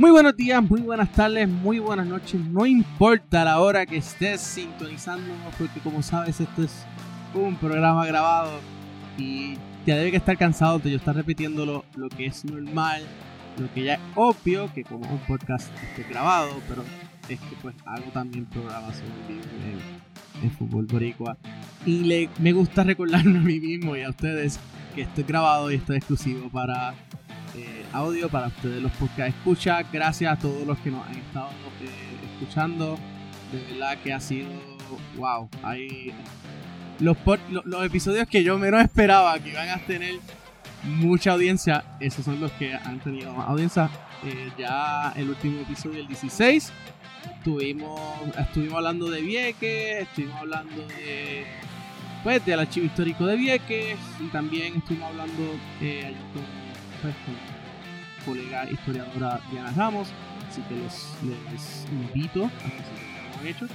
Muy buenos días, muy buenas tardes, muy buenas noches. No importa la hora que estés sintonizándonos, porque como sabes, esto es un programa grabado y ya debe que estar cansado de yo estar repitiendo lo, lo que es normal, lo que ya es obvio, que como un podcast esté grabado, pero es que pues hago también programas vivo en, en fútbol boricua. Y le, me gusta recordarme a mí mismo y a ustedes que esto es grabado y esto es exclusivo para eh, audio para ustedes los podcast escucha. Gracias a todos los que nos han estado eh, escuchando. De verdad que ha sido wow. Hay los, los, episodios que yo menos esperaba que iban a tener mucha audiencia. Esos son los que han tenido más audiencia. Eh, ya el último episodio, el 16, estuvimos, estuvimos hablando de Vieques, estuvimos hablando de pues del archivo histórico de Vieques y también estuvimos hablando eh, con, colega historiadora Diana Ramos. Así que les, les invito a que si lo han hecho,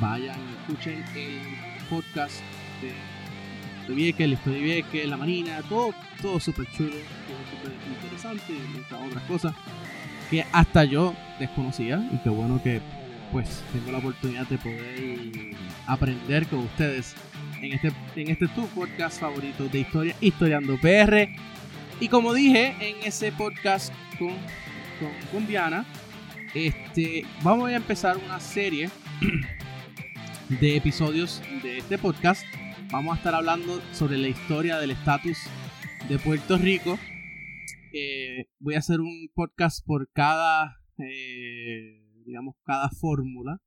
vayan y escuchen el podcast de, de Vieques, historia de Vieques, la Marina, todo, todo súper chulo, todo súper interesante, muchas otras cosas que hasta yo desconocía y qué bueno que pues tengo la oportunidad de poder aprender con ustedes en este, en este tu podcast favorito de historia, Historiando PR. Y como dije en ese podcast con, con, Diana, este, vamos a empezar una serie de episodios de este podcast. Vamos a estar hablando sobre la historia del estatus de Puerto Rico. Eh, voy a hacer un podcast por cada, eh, digamos, cada fórmula,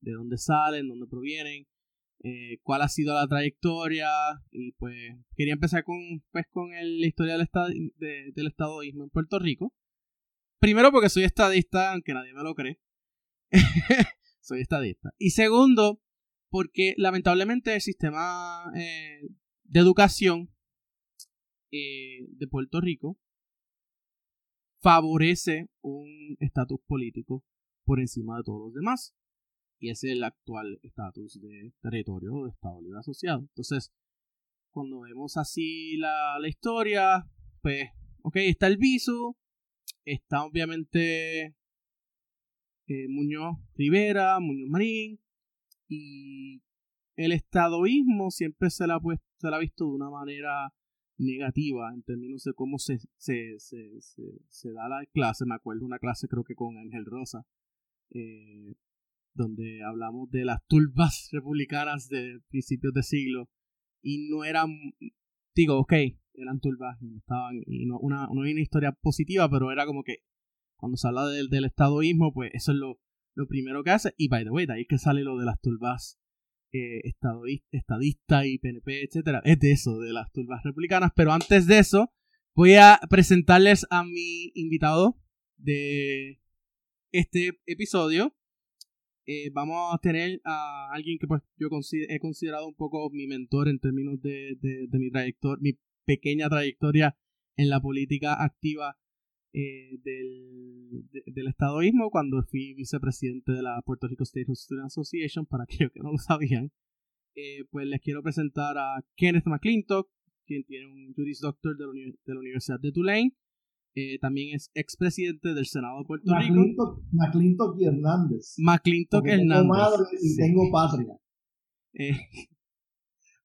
de dónde salen, dónde provienen, eh, cuál ha sido la trayectoria y pues quería empezar con, pues, con la historia del, estado, del estadoísmo en Puerto Rico. Primero porque soy estadista, aunque nadie me lo cree. soy estadista. Y segundo, porque lamentablemente el sistema eh, de educación eh, de Puerto Rico favorece un estatus político por encima de todos los demás y ese es el actual estatus de territorio de Estado Libre Asociado. Entonces, cuando vemos así la, historia, pues, ok, está el viso, está obviamente eh, Muñoz Rivera, Muñoz Marín, y el estadoísmo siempre se la, pues, se la ha visto de una manera negativa en términos de cómo se, se, se, se, da la clase. Me acuerdo una clase creo que con Ángel Rosa, eh, donde hablamos de las turbas republicanas de principios de siglo y no eran, digo, ok, eran turbas no estaban, y no, una, no hay una historia positiva, pero era como que cuando se habla del, del estadoísmo, pues eso es lo, lo primero que hace, y by the way, de ahí es que sale lo de las turbas eh, estadista y PNP, etcétera, es de eso, de las turbas republicanas, pero antes de eso, voy a presentarles a mi invitado de este episodio, eh, vamos a tener a alguien que pues yo he considerado un poco mi mentor en términos de, mi trayectoria, mi pequeña trayectoria en la política activa eh, del, del estadoísmo cuando fui vicepresidente de la Puerto Rico State Student Association, para aquellos que no lo sabían. Eh, pues les quiero presentar a Kenneth McClintock, quien tiene un Juris Doctor de la Universidad de Tulane eh, también es expresidente del Senado de Puerto Rico. McClintock y Hernández. McClintock Hernández. Tengo madre y tengo patria. Eh,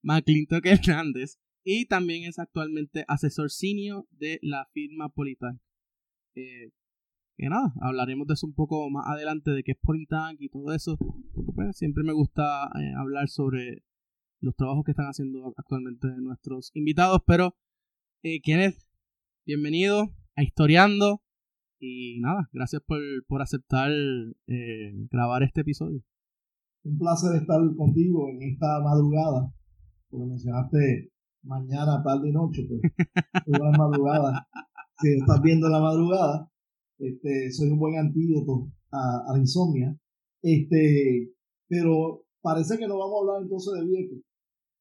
McClintock Hernández. Y también es actualmente asesor senior de la firma Politank. Eh, que nada, hablaremos de eso un poco más adelante, de qué es Politank y todo eso. Porque pues, siempre me gusta eh, hablar sobre los trabajos que están haciendo actualmente nuestros invitados. Pero, eh, Kenneth, bienvenido a Historiando. Y nada, gracias por, por aceptar eh, grabar este episodio. Un placer estar contigo en esta madrugada, porque mencionaste mañana, tarde y noche, pues buena madrugada. Si estás viendo la madrugada, este, soy un buen antídoto a, la insomnia. Este, pero parece que no vamos a hablar entonces de Vieques.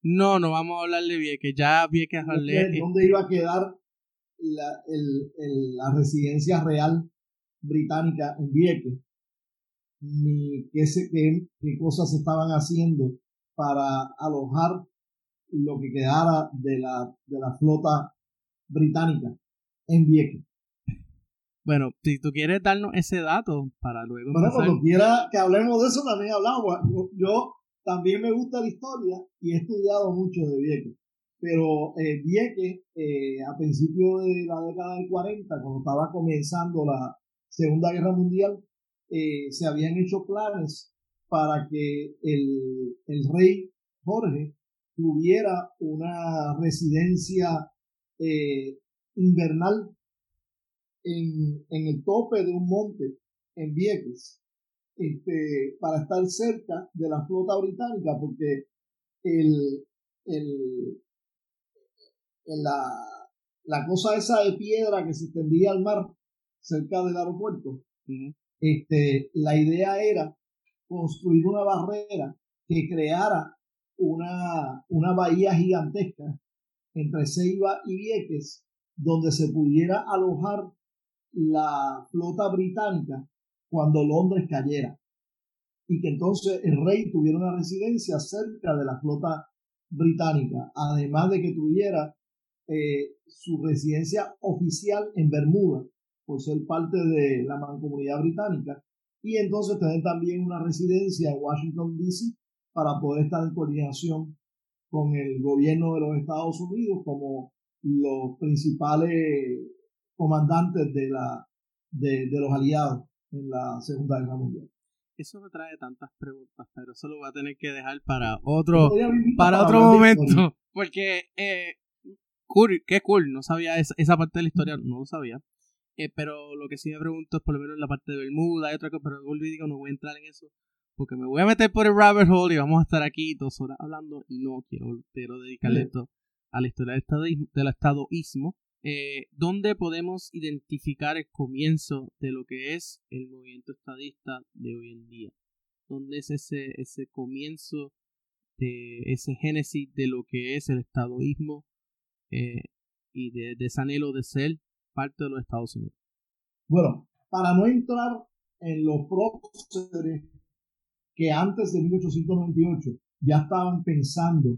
No, no vamos a hablar de Vieques. Ya Vieques hablé. ¿Dónde iba a quedar la, el, el, la residencia real británica en Vieques, ni qué, se, qué, qué cosas se estaban haciendo para alojar lo que quedara de la, de la flota británica en Vieques. Bueno, si tú quieres darnos ese dato para luego Bueno, empezar. cuando quiera que hablemos de eso también hablamos. Yo, yo también me gusta la historia y he estudiado mucho de Vieques. Pero eh, Vieques, eh, a principios de la década del 40, cuando estaba comenzando la Segunda Guerra Mundial, eh, se habían hecho planes para que el, el rey Jorge tuviera una residencia invernal en, en el tope de un monte en Vieques este, para estar cerca de la flota británica porque el, el, la, la cosa esa de piedra que se extendía al mar cerca del aeropuerto, este, la idea era construir una barrera que creara una, una bahía gigantesca entre Ceiba y Vieques, donde se pudiera alojar la flota británica cuando Londres cayera. Y que entonces el rey tuviera una residencia cerca de la flota británica, además de que tuviera eh, su residencia oficial en Bermuda, por ser parte de la mancomunidad británica, y entonces tener también una residencia en Washington, D.C., para poder estar en coordinación con el gobierno de los Estados Unidos como los principales comandantes de, la, de, de los aliados en la Segunda Guerra Mundial. Eso me trae tantas preguntas, pero eso lo voy a tener que dejar para otro, para otro momento. Porque, eh, cool, qué cool, no sabía esa, esa parte de la historia, no lo sabía. Eh, pero lo que sí me pregunto es por lo menos la parte de Bermuda y otra cosa, pero volví digo, no voy a entrar en eso. Porque me voy a meter por el rabbit hole y vamos a estar aquí dos horas hablando y no quiero, quiero dedicarle Sí. esto a la historia del, estadismo, del estadoísmo. Eh, ¿Dónde podemos identificar el comienzo de lo que es el movimiento estadista de hoy en día? ¿Dónde es ese, ese comienzo de ese génesis de lo que es el estadoísmo eh, y de, de ese anhelo de ser parte de los Estados Unidos? Bueno, para no entrar en los próceres que antes de 1898 ya estaban pensando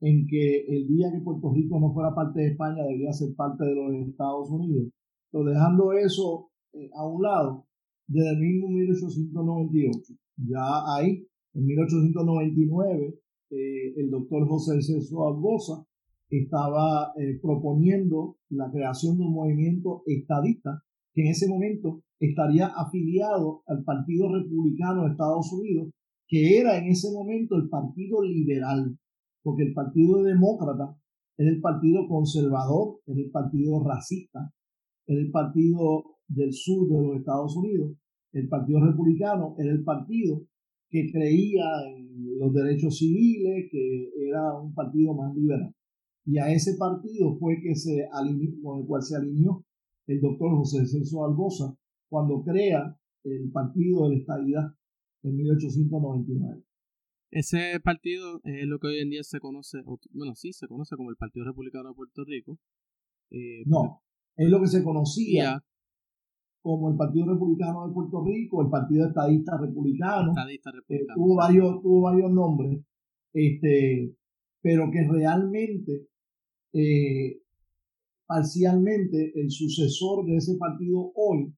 en que el día que Puerto Rico no fuera parte de España debía ser parte de los Estados Unidos. Pero dejando eso eh, a un lado, desde el mismo 1898, ya ahí, en 1899, eh, el doctor José Celso Albosa estaba eh, proponiendo la creación de un movimiento estadista que en ese momento estaría afiliado al Partido Republicano de Estados Unidos, que era en ese momento el Partido Liberal, porque el Partido Demócrata era el Partido Conservador, era el Partido Racista, era el Partido del Sur de los Estados Unidos, el Partido Republicano era el partido que creía en los derechos civiles, que era un partido más liberal. Y a ese partido fue que se alineó, con el cual se alineó el doctor José Celso Albosa cuando crea el partido de la estadidad en 1899. Ese partido es lo que hoy en día se conoce, bueno, sí, se conoce como el Partido Republicano de Puerto Rico. Eh, No, es lo que se conocía como el Partido Republicano de Puerto Rico, el Partido Estadista Republicano, estadista eh, republicano. tuvo varios tuvo varios nombres este pero que realmente eh, parcialmente el sucesor de ese partido hoy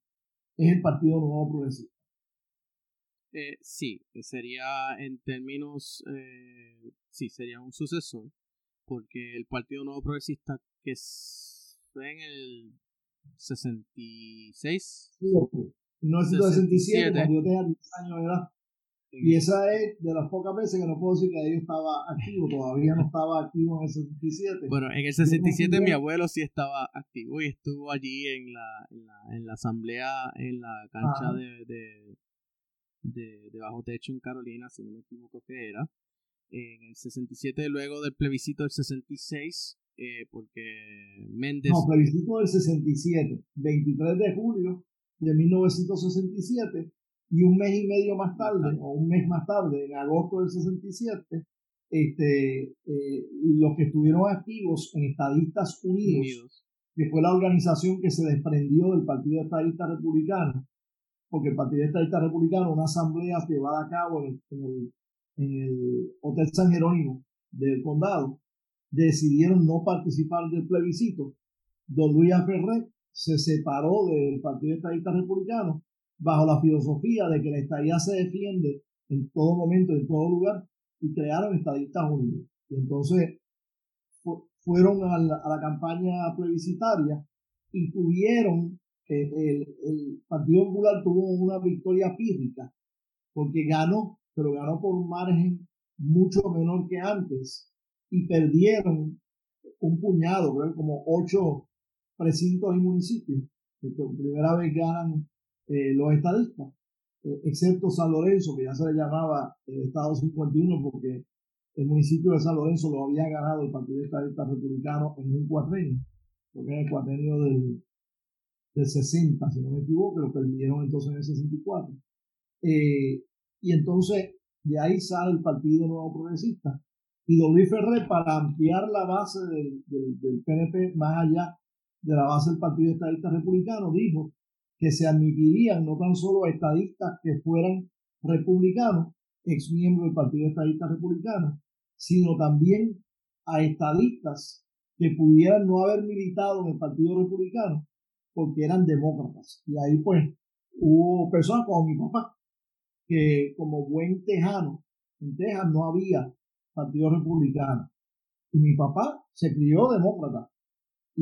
es el Partido Nuevo Progresista. Eh, sí, eh, sería en términos, eh, sí, sería un sucesor, porque el Partido Nuevo Progresista, que es- fue en el 66, Fíjate, 1967 67. cuando yo tenía 10 años de edad y esa es de las pocas veces que no puedo decir que yo estaba activo todavía no estaba activo en el 67 bueno, en el 67 mi abuelo sí estaba activo y estuvo allí en la, en la, en la asamblea, en la cancha Ajá. de, de, de, de bajo techo en Carolina, si no me equivoco que era. En el 67, luego del plebiscito del 66, eh, porque Méndez... No, plebiscito del 67, 23 de julio de 1967, y un mes y medio más tarde, o un mes más tarde, en agosto del 67, este, eh, los que estuvieron activos en Estadistas Unidos, Unidos. que fue la organización que se desprendió del Partido Estadista Republicano, porque el Partido Estadista Republicano, una asamblea llevada a cabo en el, en el, en el Hotel San Jerónimo del condado, decidieron no participar del plebiscito. Don Luis Ferrer se separó del Partido Estadista Republicano bajo la filosofía de que la estadía se defiende en todo momento, en todo lugar, y crearon Estadistas Unidos. Y entonces fueron a la, campaña plebiscitaria y tuvieron, eh, el, el, Partido Popular tuvo una victoria física, porque ganó, pero ganó por un margen mucho menor que antes, y perdieron un puñado, como ocho precintos y municipios, que por primera vez ganan eh, los estadistas, eh, excepto San Lorenzo, que ya se le llamaba el Estado 51, porque el municipio de San Lorenzo lo había ganado el Partido Estadista Republicano en un cuatrenio, porque en el cuatrenio del, del 60, si no me equivoco, lo perdieron entonces en el 64. Eh, y entonces de ahí sale el Partido Nuevo Progresista. Y Dolly Ferrer, para ampliar la base del, del, PNP más allá de la base del Partido Estadista Republicano, dijo que se admitirían no tan solo estadistas que fueran republicanos, ex miembros del Partido Estadista Republicano, sino también a estadistas que pudieran no haber militado en el Partido Republicano porque eran demócratas. Y ahí pues hubo personas como mi papá, que como buen tejano, en Texas no había Partido Republicano. Y mi papá se crió demócrata.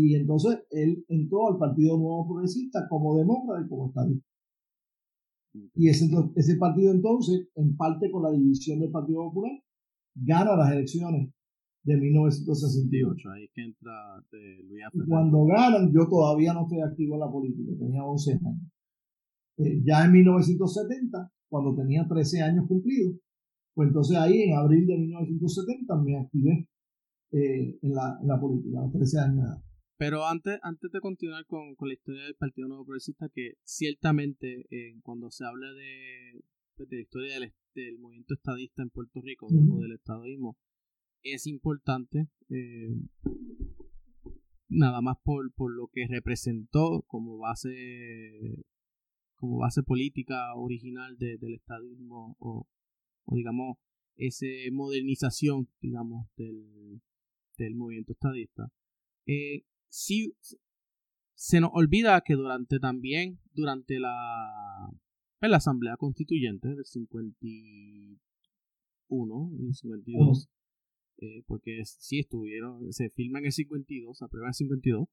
Y entonces él entró al Partido Nuevo Progresista como demócrata y como estadista. Y ese, ese partido entonces, en parte con la división del Partido Popular, gana las elecciones de 1968. Ahí que entra de Luis Cuando ganan, yo todavía no estoy activo en la política, tenía 11 años. Eh, ya en 1970, cuando tenía 13 años cumplidos, pues entonces ahí en abril de 1970 me activé eh, en, la, en la política, a los 13 años de edad. Pero antes, antes de continuar con, con la historia del Partido Nuevo Progresista, que ciertamente eh, cuando se habla de, pues, de la historia del, del, movimiento estadista en Puerto Rico o del estadismo, es importante eh, nada más por, por lo que representó como base como base política original del estadismo o, o digamos esa modernización digamos del, del movimiento estadista. Eh, sí se nos olvida que durante también, durante la, la Asamblea Constituyente del 51 y 52, eh, porque sí estuvieron, se firma en el 52, aprueban en el 52,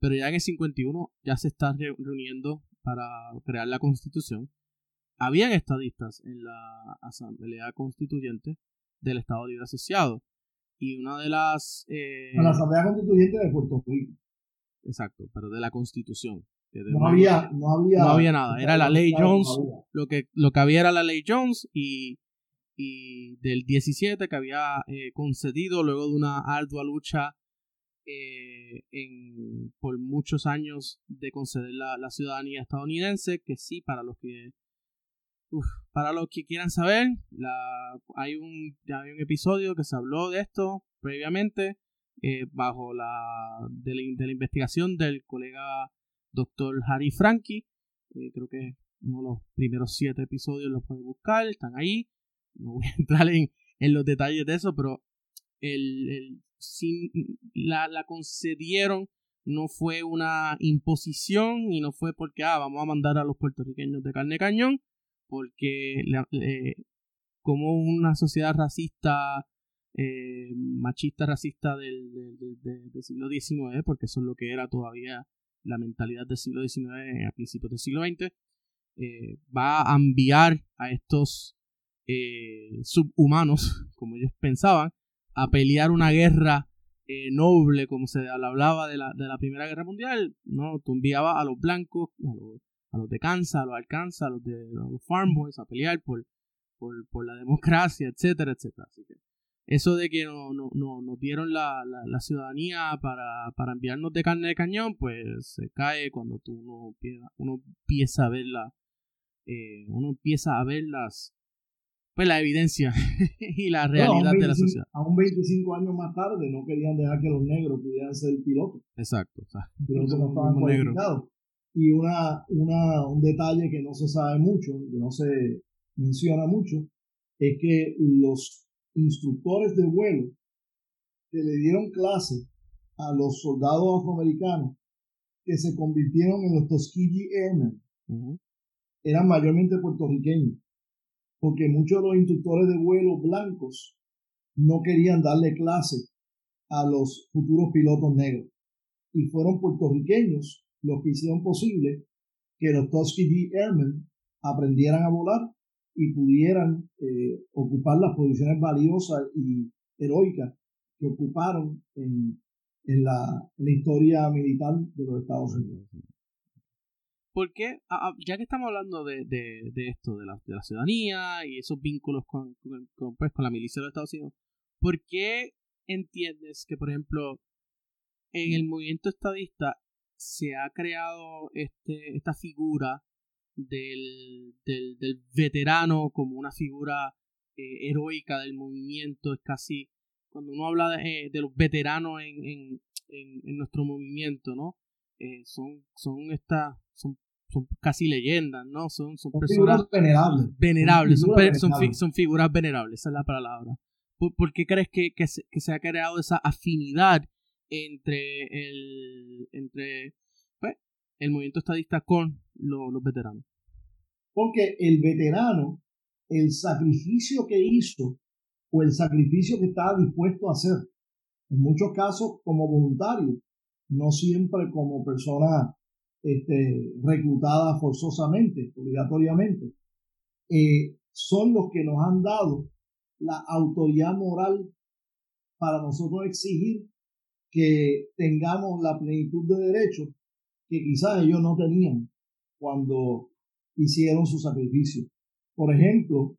pero ya en el 51 ya se está reuniendo para crear la constitución. Habían estadistas en la Asamblea Constituyente del Estado Libre Asociado. Y una de las... Eh, la Asamblea Constituyente de Puerto Rico. Exacto, pero de la Constitución. no, había, no, había, no había nada. Era la ley Jones. Lo que, lo que había era la ley Jones y, y del 17 que había eh, concedido luego de una ardua lucha eh, en, por muchos años de conceder la, la, ciudadanía estadounidense, que sí, para los que para los que quieran saber, hay, un, hay un episodio que se habló de esto previamente, eh, bajo la de, la investigación del colega doctor Harry Frankie. Eh, creo que uno de los primeros siete episodios los puede buscar, están ahí. No voy a entrar en, en los detalles de eso, pero el, el sin, la, la concedieron no fue una imposición y no fue porque ah, vamos a mandar a los puertorriqueños de carne cañón porque eh, como una sociedad racista, eh, machista, racista del, del, siglo XIX, porque eso es lo que era todavía la mentalidad del siglo XIX a principios del siglo XX, eh, va a enviar a estos subhumanos, como ellos pensaban, a pelear una guerra noble, como se hablaba de la, de la Primera Guerra Mundial, ¿no? Tú enviabas a los blancos, a los a los de Kansas, a los Arkansas, a los de los Farm Boys a pelear por, por, por la democracia, etcétera, etcétera. Así que eso de que no, no, no nos dieron la, la, ciudadanía para, para, enviarnos de carne de cañón, pues se cae cuando tú uno, uno empieza a ver la, eh, uno empieza a ver las pues la evidencia y la realidad de la sociedad. Aún 25 años más tarde no querían dejar que los negros pudieran ser pilotos. Exacto. O sea, pilotos no estaban cualificados. Y una, una, un detalle que no se sabe mucho, que no se menciona mucho, es que los instructores de vuelo que le dieron clase a los soldados afroamericanos que se convirtieron en los Tuskegee Airmen eran mayormente puertorriqueños, porque muchos de los instructores de vuelo blancos no querían darle clase a los futuros pilotos negros. Y fueron puertorriqueños los que hicieron posible que los Tuskegee Airmen aprendieran a volar y pudieran eh, ocupar las posiciones valiosas y heroicas que ocuparon en, en, la, historia militar de los Estados Unidos. Porque, ya que estamos hablando de, de, esto, de la, de la, ciudadanía y esos vínculos con, con, pues, con la milicia de los Estados Unidos, ¿por qué entiendes que, por ejemplo, en el movimiento estadista se ha creado este, esta figura del, del, del veterano como una figura eh, heroica del movimiento? Es casi, cuando uno habla de, eh, de los veteranos en, en, en, nuestro movimiento, ¿no? Eh, son, son estas, son, son casi leyendas, ¿no? Son, son, personas venerables. Venerables, son, son, son, figuras venerables, esa es la palabra. ¿Por, qué crees que, que, se, que, se, ha creado esa afinidad entre el, entre, pues, el movimiento estadista con los veteranos? Porque el veterano, el sacrificio que hizo o el sacrificio que estaba dispuesto a hacer, en muchos casos como voluntario, no siempre como persona este, reclutada forzosamente, obligatoriamente, eh, son los que nos han dado la autoridad moral para nosotros exigir que tengamos la plenitud de derechos que quizás ellos no tenían cuando hicieron su sacrificio. Por ejemplo,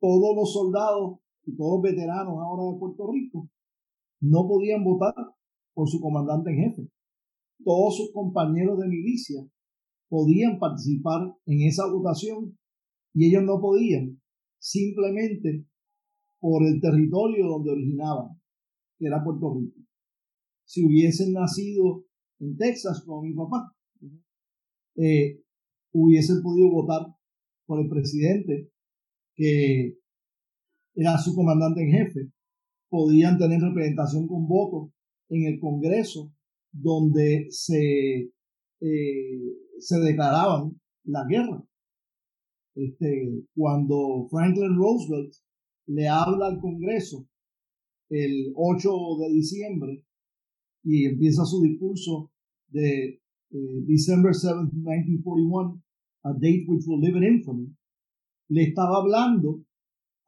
todos los soldados y todos los veteranos ahora de Puerto Rico no podían votar por su comandante en jefe. Todos sus compañeros de milicia podían participar en esa votación y ellos no podían simplemente por el territorio donde originaban, que era Puerto Rico. Si hubiesen nacido en Texas como mi papá, eh, hubiesen podido votar por el presidente que era su comandante en jefe, podían tener representación con voto en el Congreso donde se, eh, se declaraban la guerra. Este, cuando Franklin Roosevelt le habla al Congreso el 8 de diciembre y empieza su discurso de eh, December 7, 1941, a date which will live in infamy, le estaba hablando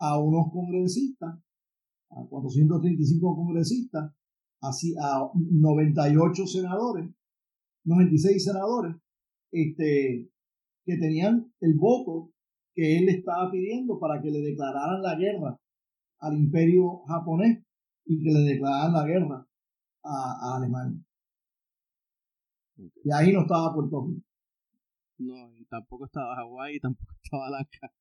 a unos congresistas, a 435 congresistas, así a 98 senadores, 96 senadores, este, que tenían el voto que él estaba pidiendo para que le declararan la guerra al imperio japonés y que le declararan la guerra a, Alemania. Y ahí no estaba Puerto Rico. No, y tampoco estaba Hawái y tampoco estaba Alaska.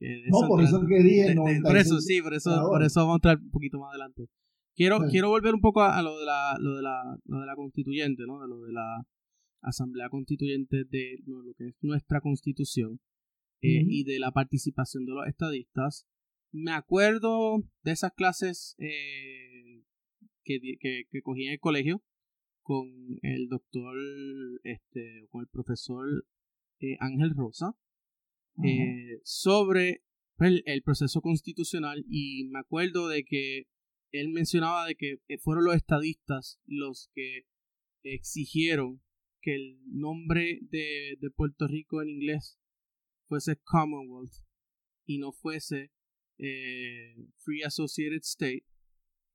No, por eso que dije. por eso, sí, por eso, por eso vamos a entrar un poquito más adelante. Quiero, quiero volver un poco a, lo, de la, lo, de la, lo de la constituyente, ¿no? De lo de la asamblea constituyente de lo que es nuestra constitución. Eh, y de la participación de los estadistas. Me acuerdo de esas clases eh, que, que, que, cogí en el colegio con el doctor, este, con el profesor eh, Ángel Rosa, sobre el, el, proceso constitucional. Y me acuerdo de que él mencionaba de que fueron los estadistas los que exigieron que el nombre de, de Puerto Rico en inglés fuese Commonwealth y no fuese eh, Free Associated State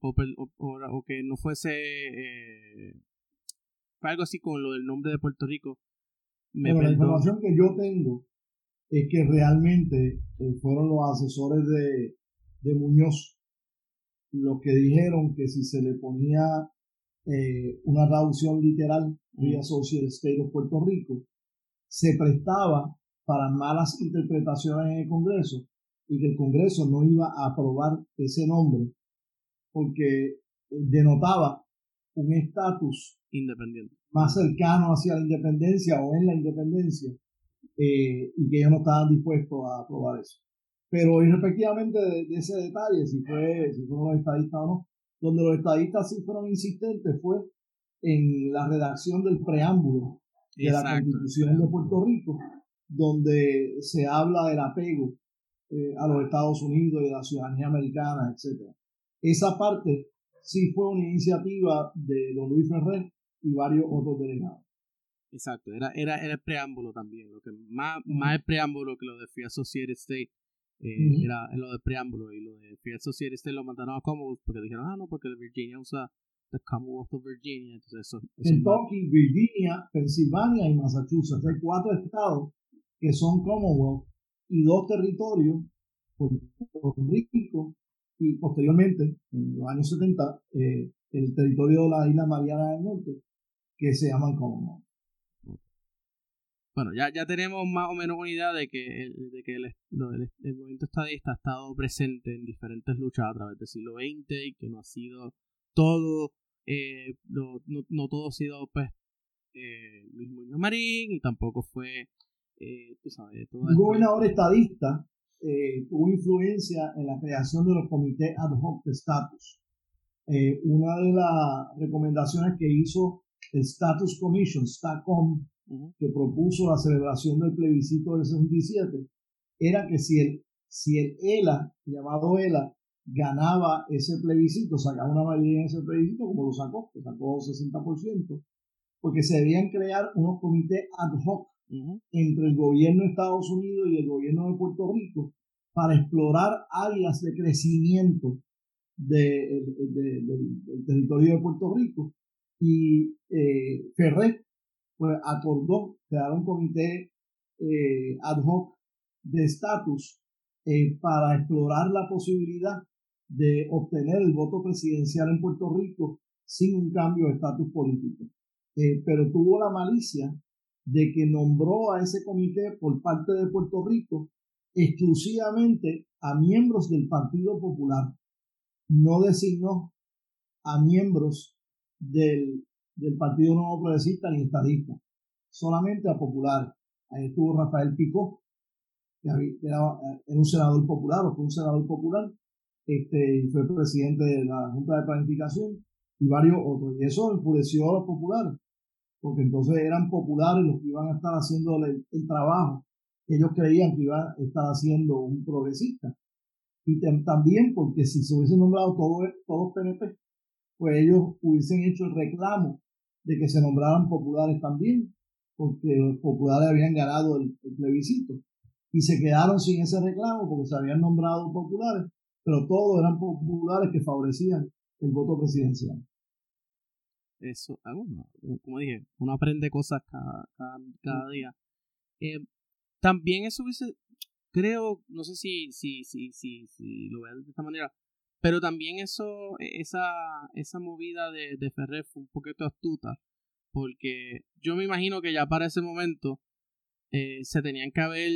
o, o, que no fuese eh, algo así con lo del nombre de Puerto Rico. Me la información que yo tengo es que realmente eh, fueron los asesores de, de, Muñoz los que dijeron que si se le ponía una traducción literal, Free Associated State of Puerto Rico, se prestaba para malas interpretaciones en el Congreso y que el Congreso no iba a aprobar ese nombre porque denotaba un estatus independiente más cercano hacia la independencia o en la independencia eh, y que ellos no estaban dispuestos a aprobar eso. Pero respectivamente de, ese detalle, si fue si fueron los estadistas o no, donde los estadistas sí fueron insistentes fue en la redacción del preámbulo de la Constitución de Puerto Rico, donde se habla del apego eh, a los Estados Unidos y a la ciudadanía americana, etc. Esa parte sí fue una iniciativa de don Luis Ferrer y varios otros delegados. Exacto, era, era, era el preámbulo también, lo que más, más el preámbulo que lo de Free Associated State eh, era lo de preámbulo y lo de Free Associated State lo mandaron a Commonwealth porque dijeron, ah, no, porque Virginia usa the Commonwealth of Virginia, entonces eso. Kentucky, Virginia, Pensilvania y Massachusetts, hay cuatro estados que son Commonwealth y dos territorios, Puerto Rico y posteriormente, en los años 70, eh, el territorio de la isla Mariana del Norte, que se llaman Commonwealth. Bueno, ya, ya tenemos más o menos una idea de que, de que el, el, movimiento estadista ha estado presente en diferentes luchas a través del siglo XX y que no ha sido todo, eh, no, no, todo ha sido pues eh, Luis Muñoz Marín y tampoco fue eh, un gobernador estadista eh, tuvo influencia en la creación de los comités ad hoc de estatus. Eh, una de las recomendaciones que hizo el Status Commission, STACOM, que propuso la celebración del plebiscito del 67, era que si el, si el ELA, llamado ELA, ganaba ese plebiscito, sacaba una mayoría en ese plebiscito, como lo sacó, que sacó 60%, porque se debían crear unos comités ad hoc entre el gobierno de Estados Unidos y el gobierno de Puerto Rico para explorar áreas de crecimiento del territorio de Puerto Rico. Y eh, pues, acordó crear un comité eh, ad hoc de estatus eh, para explorar la posibilidad de obtener el voto presidencial en Puerto Rico sin un cambio de estatus político. pero tuvo la malicia de que nombró a ese comité por parte de Puerto Rico exclusivamente a miembros del Partido Popular. No designó a miembros del, Partido Nuevo Progresista ni estadista, solamente a populares. Ahí estuvo Rafael Picó, que era, un senador popular o fue un senador popular, este, fue presidente de la Junta de Planificación y varios otros. Y eso enfureció a los populares porque entonces eran populares los que iban a estar haciendo el, trabajo que ellos creían que iba a estar haciendo un progresista. Y también porque si se hubiesen nombrado todos, todos PNP, pues ellos hubiesen hecho el reclamo de que se nombraran populares también, porque los populares habían ganado el, el plebiscito. Y se quedaron sin ese reclamo porque se habían nombrado populares, pero todos eran populares que favorecían el voto presidencial eso, ah, como dije, uno aprende cosas cada, cada, día. Eh, también eso hubiese, creo, no sé si, si, si, si, si lo vean de esta manera, pero también eso, e, esa, esa movida de, de Ferrer fue un poquito astuta, porque yo me imagino que ya para ese momento eh, se tenían que haber,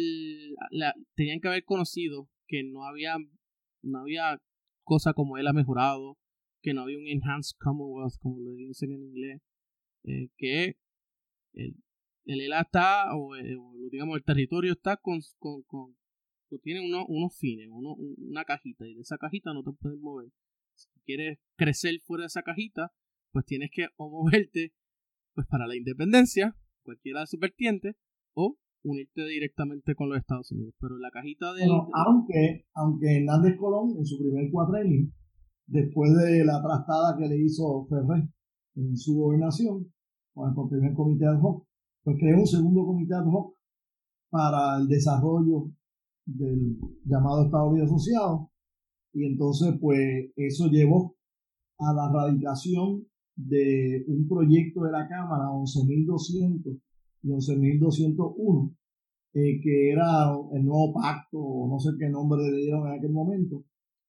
la, tenían que haber conocido que no había, no había cosa como él ha mejorado, que no había un Enhanced Commonwealth, como lo dicen en inglés, eh, que el, el ELA está, o, eh, digamos, el territorio está con, con, con, tiene unos, unos fines, uno, una cajita, y de esa cajita no te puedes mover. Si quieres crecer fuera de esa cajita, pues tienes que o moverte pues para la independencia, cualquiera de sus vertientes, o unirte directamente con los Estados Unidos. Pero la cajita de... aunque, aunque Hernández Colón en su primer cuatrenio después de la trastada que le hizo Ferrer en su gobernación, con el primer comité ad hoc, pues creó un segundo comité ad hoc para el desarrollo del llamado Estado Unido Asociado, y entonces pues eso llevó a la radicación de un proyecto de la Cámara 11.200 y 11.201, eh, que era el nuevo pacto, o no sé qué nombre le dieron en aquel momento,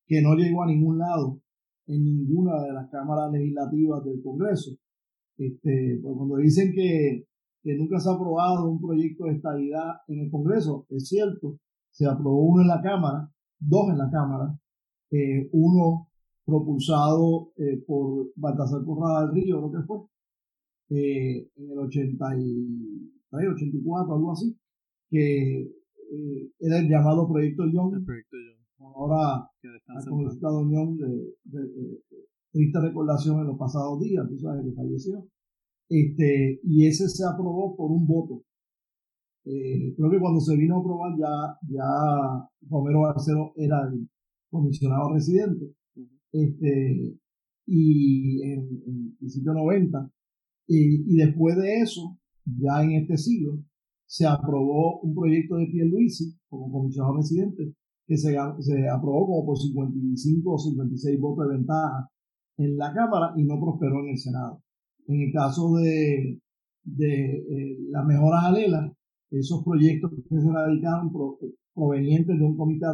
que no llegó a ningún lado en ninguna de las cámaras legislativas del Congreso. Este, pues cuando dicen que, nunca se ha aprobado un proyecto de estabilidad en el Congreso, es cierto, se aprobó uno en la Cámara, dos en la Cámara, eh, uno propulsado eh, por Baltasar Corrada del Río, lo que fue, eh, en el 83, 84, algo así, que era el llamado Proyecto. El proyecto Young ahora ha Unión de, triste recordación en los pasados días, tú sabes que falleció. Este, y ese se aprobó por un voto. Eh, creo que cuando se vino a aprobar ya, ya Romero Barcelo era el comisionado residente. Este, y en, en principio 90. Y, y después de eso, ya en este siglo, se aprobó un proyecto de Pierluisi como comisionado residente que se, se aprobó como por 55 o 56 votos de ventaja en la Cámara y no prosperó en el Senado. En el caso de, de eh, las mejoras alelas, esos proyectos que se radicaron provenientes de un comité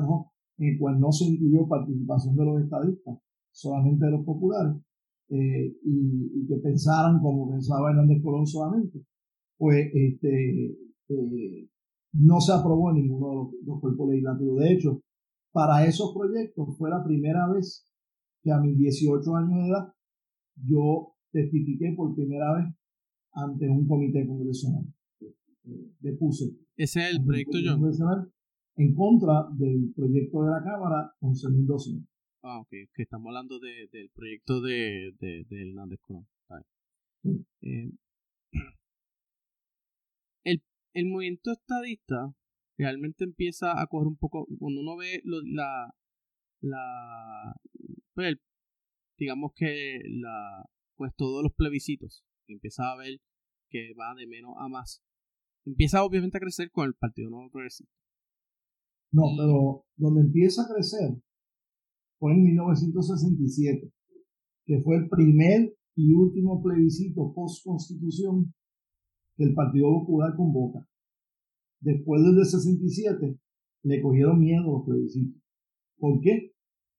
en el cual no se incluyó participación de los estadistas, solamente de los populares, eh, y, que pensaran como pensaba Hernández Colón solamente, pues este, eh, no se aprobó en ninguno de los, los, cuerpos legislativos. De hecho, para esos proyectos fue la primera vez que a mis 18 años de edad yo testifiqué por primera vez ante un comité congresional. Depuse. Ese es el proyecto John. En contra del proyecto de la Cámara 11.200. Ah, ok. Que estamos hablando de, del proyecto de, de, de Hernández Colón. Eh, el, movimiento estadista realmente empieza a coger un poco. Cuando uno ve la. la pues, digamos que la pues todos los plebiscitos empieza a ver que va de menos a más empieza obviamente a crecer con el Partido Nuevo Progresista no pero donde empieza a crecer fue en 1967 que fue el primer y último plebiscito post constitución que el Partido Popular convoca después del de 67 le cogieron miedo los plebiscitos ¿por qué?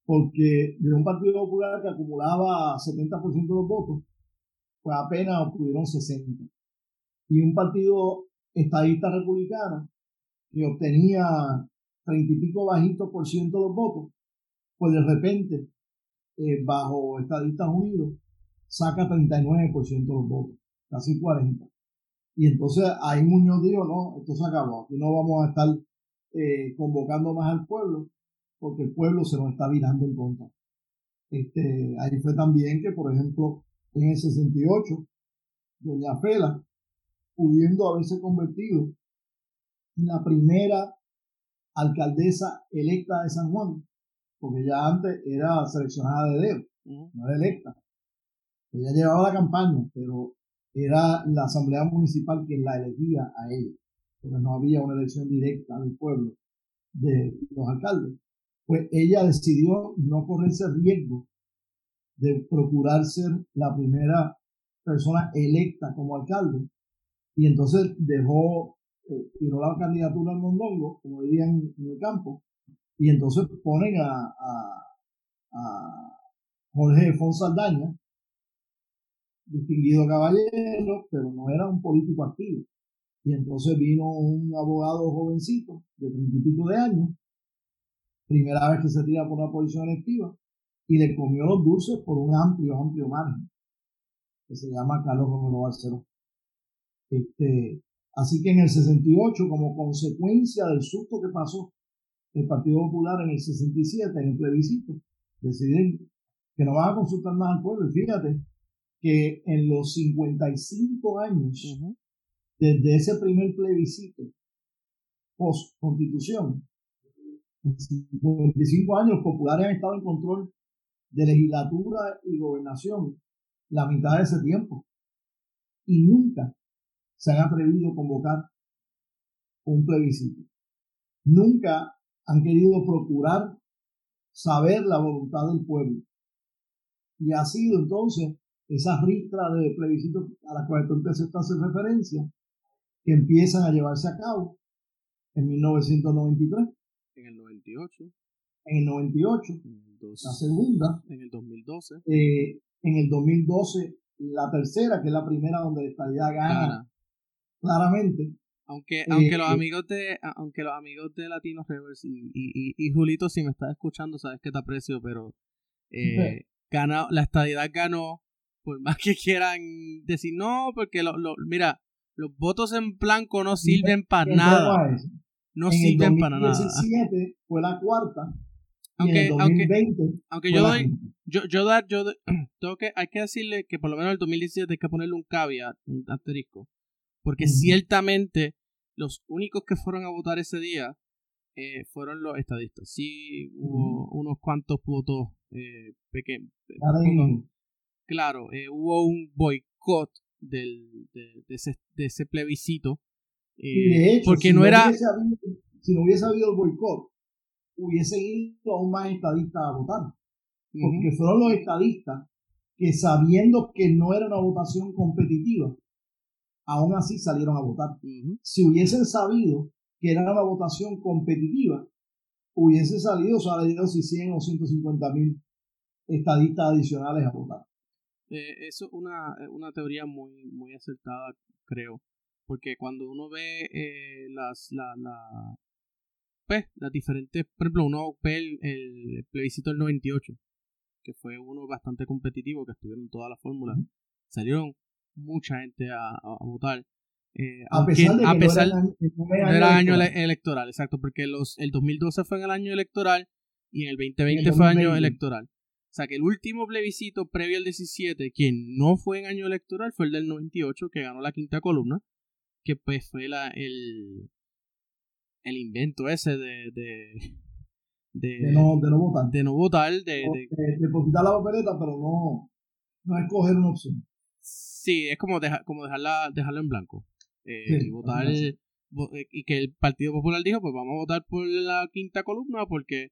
porque de un Partido Popular que acumulaba 70% de los votos, pues apenas obtuvieron 60. Y un partido estadista republicano que obtenía 30 y pico bajitos por ciento de los votos, pues de repente, eh, bajo Estadistas Unidos, saca 39% de los votos, casi 40. Y entonces ahí Muñoz dijo, no, esto se acabó, aquí no vamos a estar eh, convocando más al pueblo, porque el pueblo se nos está virando en contra. Este, ahí fue también que, por ejemplo, en el 68, doña Fela, pudiendo haberse convertido en la primera alcaldesa electa de San Juan, porque ya antes era seleccionada de dedo, no era electa. Ella llevaba la campaña, pero era la asamblea municipal quien la elegía a ella, porque no había una elección directa del pueblo de los alcaldes pues ella decidió no correrse riesgo de procurar ser la primera persona electa como alcalde. Y entonces dejó, eh, tiró la candidatura al mondongo, como dirían en el campo, y entonces ponen a, a, Jorge Fonsaldaña, distinguido caballero, pero no era un político activo. Y entonces vino un abogado jovencito de treinta y pico de años, primera vez que se tira por una posición electiva, y le comió los dulces por un amplio, amplio margen, que se llama Carlos Romero Barceló. Este, así que en el 68, como consecuencia del susto que pasó el Partido Popular en el 67, en el plebiscito, deciden que no van a consultar más al pueblo. Y fíjate que en los 55 años, desde ese primer plebiscito post-constitución, en 25 años los populares han estado en control de legislatura y gobernación la mitad de ese tiempo. Y nunca se han atrevido a convocar un plebiscito. Nunca han querido procurar saber la voluntad del pueblo. Y ha sido entonces esa ristra de plebiscitos a las cuales tú empezaste a hacer referencia, que empiezan a llevarse a cabo en 1993 en el 98. En el 98. la segunda. En el 2012. Eh, en el 2012, la tercera, que es la primera donde la estadía gana, claramente. Aunque, aunque los eh, amigos de aunque los amigos de Latino Rivers y, y, y, Julito, si me estás escuchando, sabes que te aprecio, pero eh, gana, la estadidad ganó, por más que quieran decir no, porque lo, lo, mira, los votos en blanco no sirven para nada. No en sirven el 2017 fue la cuarta Aunque, y en el 2020 aunque, aunque yo doy, yo, yo dar, yo doy- tengo que, hay que decirle que por lo menos el 2017 hay que ponerle un caveat, un asterisco, porque ciertamente los únicos que fueron a votar ese día eh, fueron los estadistas. Sí hubo unos cuantos votos eh, pequeños. Claro, eh, hubo un boicot del, de, de ese, de ese plebiscito. eh, de hecho, porque si no era... hubiese habido, si no hubiese habido el boicot, hubiesen ido aún más estadistas a votar. Porque fueron los estadistas que sabiendo que no era una votación competitiva, aún así salieron a votar. Si hubiesen sabido que era una votación competitiva, hubiese salido, salido si 100 o 150 mil estadistas adicionales a votar. Eh, eso es una, una teoría muy, muy acertada, creo. Porque cuando uno ve eh, las, la, la, pues, las diferentes, por ejemplo, uno ve el, el plebiscito del 98, que fue uno bastante competitivo, que estuvieron todas las fórmulas, salieron mucha gente a, votar. Eh, A pesar de que a no pesar- era, no año electoral. ele- electoral, exacto, porque los, el 2012 fue en el año electoral y en el 2020 En el fue año 2020. electoral. O sea que el último plebiscito previo al 17, quien no fue en año electoral, fue el del 98, que ganó la quinta columna, que pues fue la, el, el invento ese de, de, de, de no, de no votar. de no votar, de, de- depositar la papeleta, pero no, no escoger una opción. sí, es como, deja- como dejarla, dejarlo en blanco. Eh, Sí, y votar vo- eh, y que el Partido Popular dijo pues vamos a votar por la quinta columna porque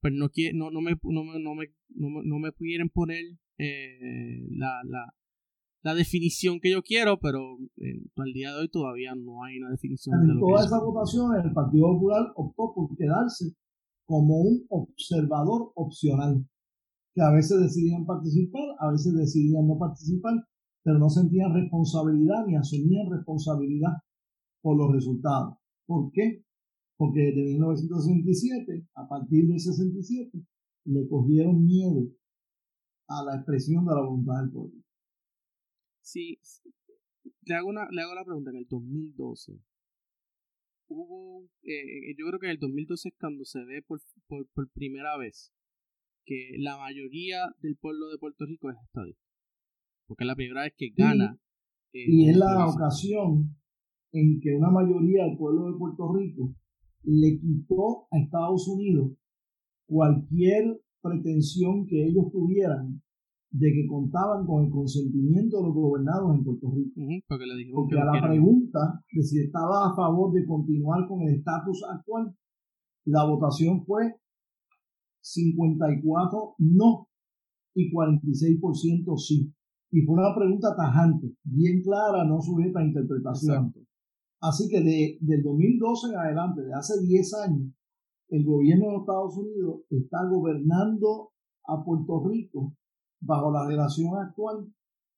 pues no quiere, no, no me no me, no me, no me, no me quieren poner eh, la, la, la definición que yo quiero pero eh, al día de hoy todavía no hay una definición de En lo que todas yo esas quiero. votaciones, el Partido Popular optó por quedarse como un observador opcional, que a veces decidían participar, a veces decidían no participar, pero no sentían responsabilidad ni asumían responsabilidad por los resultados. ¿Por qué? Porque desde 1967, a partir del 67, le cogieron miedo a la expresión de la voluntad del pueblo. sí le hago una le hago la pregunta en el 2012 hubo eh, yo creo que en el 2012 es cuando se ve por, por, por primera vez que la mayoría del pueblo de Puerto Rico es estadista porque es la primera vez que gana eh, Y es la ocasión en que una mayoría del pueblo de Puerto Rico le quitó a Estados Unidos cualquier pretensión que ellos tuvieran de que contaban con el consentimiento de los gobernados en Puerto Rico. Porque le a la quieren. pregunta de si estaba a favor de continuar con el estatus actual, la votación fue 54 no y 46% sí. Y fue una pregunta tajante, bien clara, no sujeta a interpretación. Exacto. Así que de, del 2012 en adelante, de hace 10 años, el gobierno de los Estados Unidos está gobernando a Puerto Rico bajo la relación actual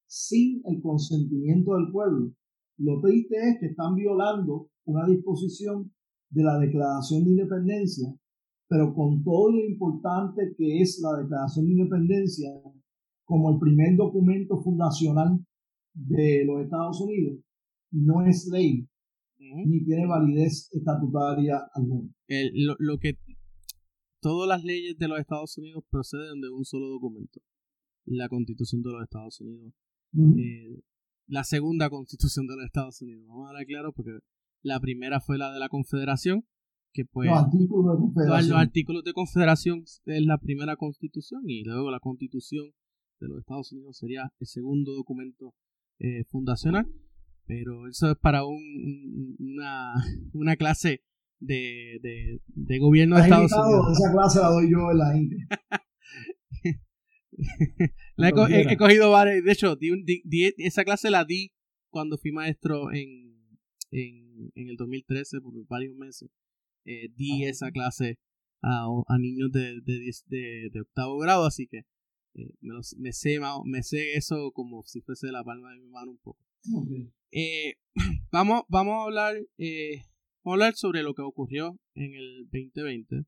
sin el consentimiento del pueblo. Lo triste es que están violando una disposición de la Declaración de Independencia, pero con todo lo importante que es la Declaración de Independencia como el primer documento fundacional de los Estados Unidos, no es ley Ni tiene validez estatutaria alguna. El- lo, lo que todas las leyes de los Estados Unidos proceden de un solo documento la constitución de los Estados Unidos eh, la segunda constitución de los Estados Unidos vamos a hablar claro porque la primera fue la de la confederación que pues los artículos de Todos los confederación. artículos de confederación es la primera constitución y luego la constitución de los Estados Unidos sería el segundo documento eh, fundacional. Pero eso es para un, un- una, una clase de, de, de gobierno de Estados Unidos. Esa clase la doy yo en la India. La he, co- he- Cualquiera. he cogido varias. De hecho, di di- di- esa clase la di cuando fui maestro en, en, en el 2013 por varios meses. Eh, di Ah, esa clase a, a niños de, de, de, de octavo grado, así que eh, me, los- me, sé, me sé eso como si fuese la palma de mi mano un poco. Eh, vamos, vamos a hablar eh, a hablar sobre lo que ocurrió en el 2020.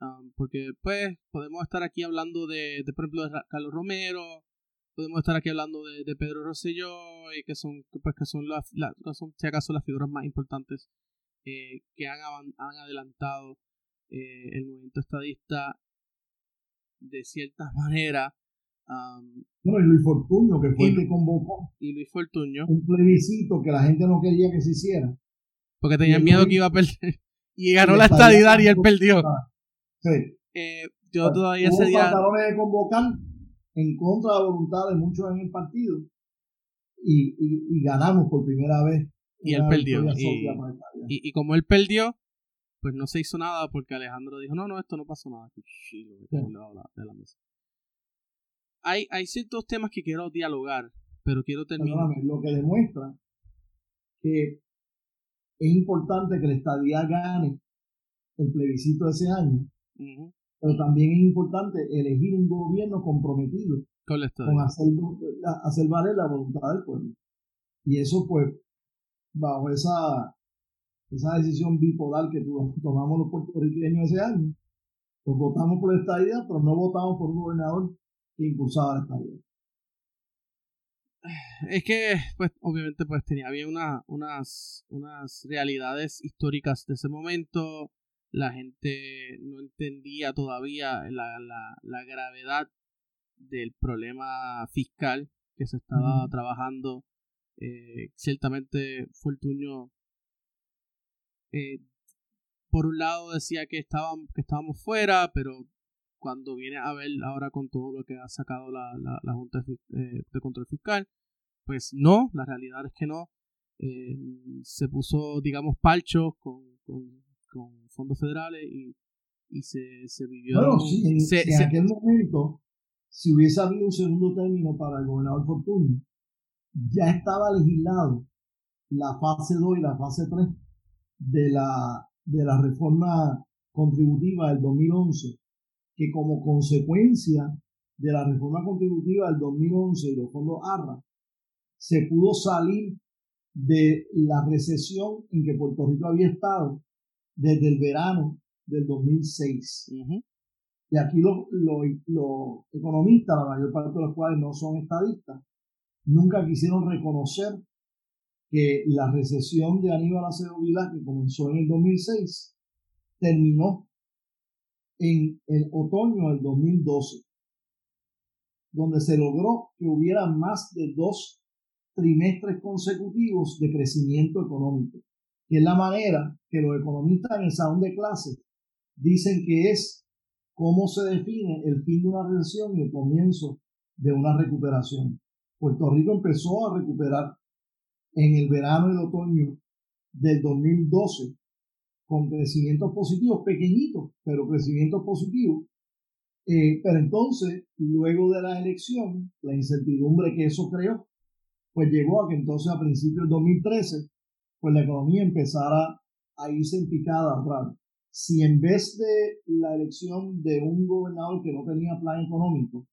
Um, porque pues podemos estar aquí hablando de, de, por ejemplo, de Carlos Romero, podemos estar aquí hablando de, Pedro Rosselló, y que son, pues, que son, las, la- que son, si acaso, las figuras más importantes eh, que han, han adelantado eh, el movimiento estadista de cierta manera bueno, y Luis Fortuño, que fue el que convocó. Y Luis Fortuño. Un plebiscito que la gente no quería que se hiciera. Porque tenían miedo que iba a perder. Y ganó la estadidad y él perdió. Sí. Eh, yo todavía ese día. de convocar en contra de la voluntad de muchos en el partido. Y, y, ganamos por primera vez. Y él perdió. Y, y, como él perdió, pues no se hizo nada porque Alejandro dijo: No, no, esto no pasó nada. Y lo de la mesa hay, hay ciertos temas que quiero dialogar, pero quiero terminar. lo que demuestra que es importante que la estadía gane el plebiscito de ese año, pero también es importante elegir un gobierno comprometido con, hacer, hacer valer la voluntad del pueblo. Y eso, pues, bajo esa, esa decisión bipolar que tomamos los puertorriqueños ese año, pues votamos por esta idea, pero no votamos por un gobernador impulsaba la Es que, pues, obviamente, pues tenía bien una, unas, unas realidades históricas de ese momento. La gente no entendía todavía la, la, la gravedad del problema fiscal que se estaba trabajando. Eh, ciertamente, Fortuño, eh, por un lado decía que que estábamos fuera, pero cuando viene a ver ahora con todo lo que ha sacado la, la, Junta eh, de, Control Fiscal, pues no, la realidad es que no. Eh, se puso, digamos, palcho con, con, fondos federales y, y se, se vivió. Bueno, en aquel momento, si hubiese habido un segundo término para el gobernador Fortuny, ya estaba legislado la fase 2 y la fase 3 de la, de la reforma contributiva del 2011 que como consecuencia de la reforma contributiva del 2011 y los fondos ARRA, se pudo salir de la recesión en que Puerto Rico había estado desde el verano del 2006. Y aquí los, economistas, la mayor parte de los cuales no son estadistas, nunca quisieron reconocer que la recesión de Aníbal Acevedo Vilá, que comenzó en el 2006, terminó en el otoño del 2012, donde se logró que hubiera más de dos trimestres consecutivos de crecimiento económico, que es la manera que los economistas en el salón de clases dicen que es cómo se define el fin de una recesión y el comienzo de una recuperación. Puerto Rico empezó a recuperar en el verano y el otoño del 2012 con crecimientos positivos, pequeñitos, pero crecimientos positivos. Eh, pero entonces, luego de la elección, la incertidumbre que eso creó, pues llegó a que entonces a principios del 2013, pues la economía empezara a irse en picada raro. Si en vez de la elección de un gobernador que no tenía plan económico,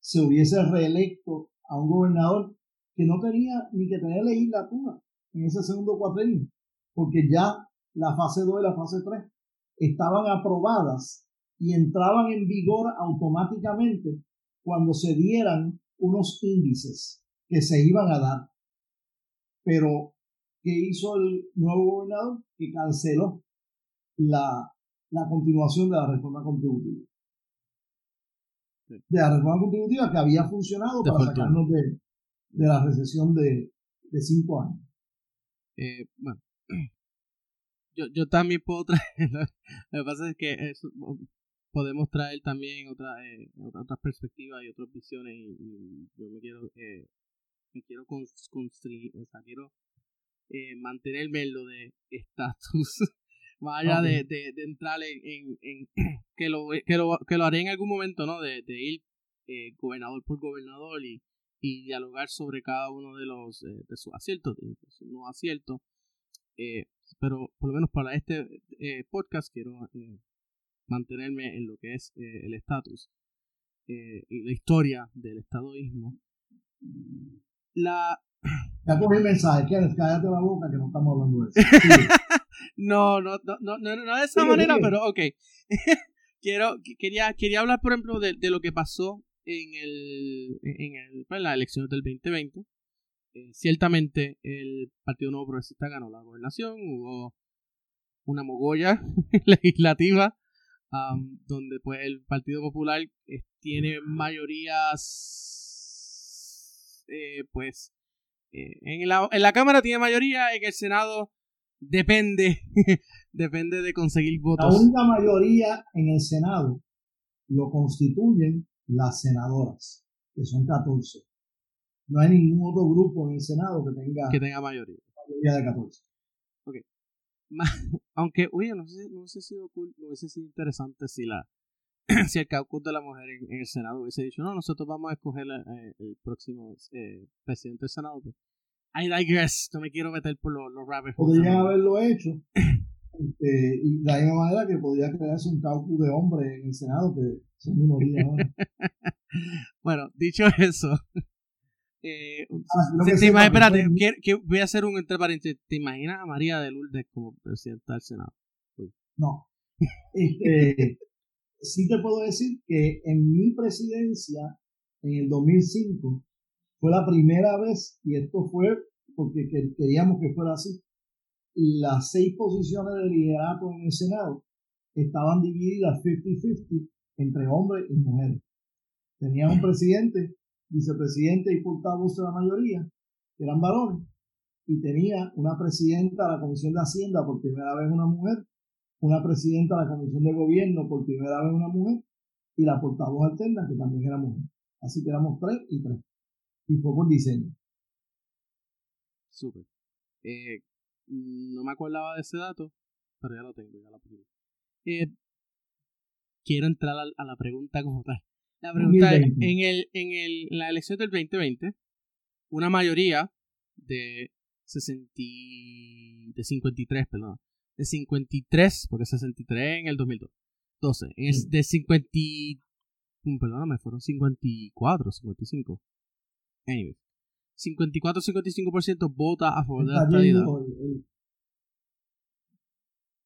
se hubiese reelecto a un gobernador que no tenía ni que tener legislatura en ese segundo cuatrenio, porque ya la fase 2 y la fase 3 estaban aprobadas y entraban en vigor automáticamente cuando se dieran unos índices que se iban a dar. Pero, ¿qué hizo el nuevo gobernador? Que canceló la, la continuación de la reforma contributiva. De la reforma contributiva que había funcionado para sacarnos de, de, la recesión de, de cinco años. Eh, bueno, yo, yo también puedo traer, lo que pasa es que podemos traer también otra, eh, otras perspectivas y otras visiones y, yo me quiero, eh, me quiero construir, o sea, quiero eh, mantenerme en lo de estatus, más allá de, de, de, entrar en, en, que, lo, que, lo, que lo haré en algún momento, ¿no? De, de ir eh, gobernador por gobernador y, y dialogar sobre cada uno de los de sus aciertos, de sus no aciertos. Eh, pero por lo menos para este eh, podcast quiero eh, mantenerme en lo que es eh, el estatus y la historia del estadoísmo. La... Ya cogí el mensaje, ¿quieres? Cállate la boca que no estamos hablando de eso. no, no, no, no, no, de esa manera, pero ok. quiero, quería, quería hablar, por ejemplo, de, de lo que pasó en, el, en, el, pues, en las elecciones del 2020 eh, ciertamente el Partido Nuevo Progresista ganó la gobernación, hubo una mogolla legislativa donde pues el Partido Popular eh, tiene mayorías, eh, pues, en, la, en la Cámara tiene mayoría, en el Senado depende, depende de conseguir votos. La única mayoría en el Senado lo constituyen las senadoras, que son 14. No hay ningún otro grupo en el Senado que tenga, que tenga mayoría. mayoría de 14. Ok. Aunque, oye, no sé, no hubiese sido cool, no hubiese sido interesante si la si el caucus de la mujer en, el Senado hubiese dicho, no, nosotros vamos a escoger eh, el próximo eh, presidente del Senado. Pues, I digress, no me quiero meter por los, los rabbit Podrían haberlo hecho. Este, y de la misma manera que podría crearse un caucus de hombres en el Senado, que son minoría ahora. bueno, dicho eso, eh, ah, te, espérate, que, voy a hacer un entre paréntesis. ¿Te imaginas a María de Lourdes como presidenta del Senado? No. Este, sí te puedo decir que en mi presidencia, en el 2005, fue la primera vez, y esto fue porque queríamos que fuera así, las seis posiciones de liderato en el Senado estaban divididas 50-50 entre hombres y mujeres. Tenía un presidente vicepresidente y portavoz de la mayoría, que eran varones, y tenía una presidenta de la Comisión de Hacienda por primera vez una mujer, una presidenta de la Comisión de Gobierno por primera vez una mujer, y la portavoz alterna que también era mujer. Así que éramos tres y tres. Y fue por diseño. Súper. Eh, no me acordaba de ese dato, pero ya lo tengo, ya lo eh, quiero entrar a la pregunta como tal. La pregunta es, en, el, en, el, la elección del 2020, una mayoría de, 60, de 53, perdón, de 53, porque 63 en el 2002, 12, es de 50, mm, perdóname, fueron 54, 55. Anyway, 54-55% vota a favor de la estadidad.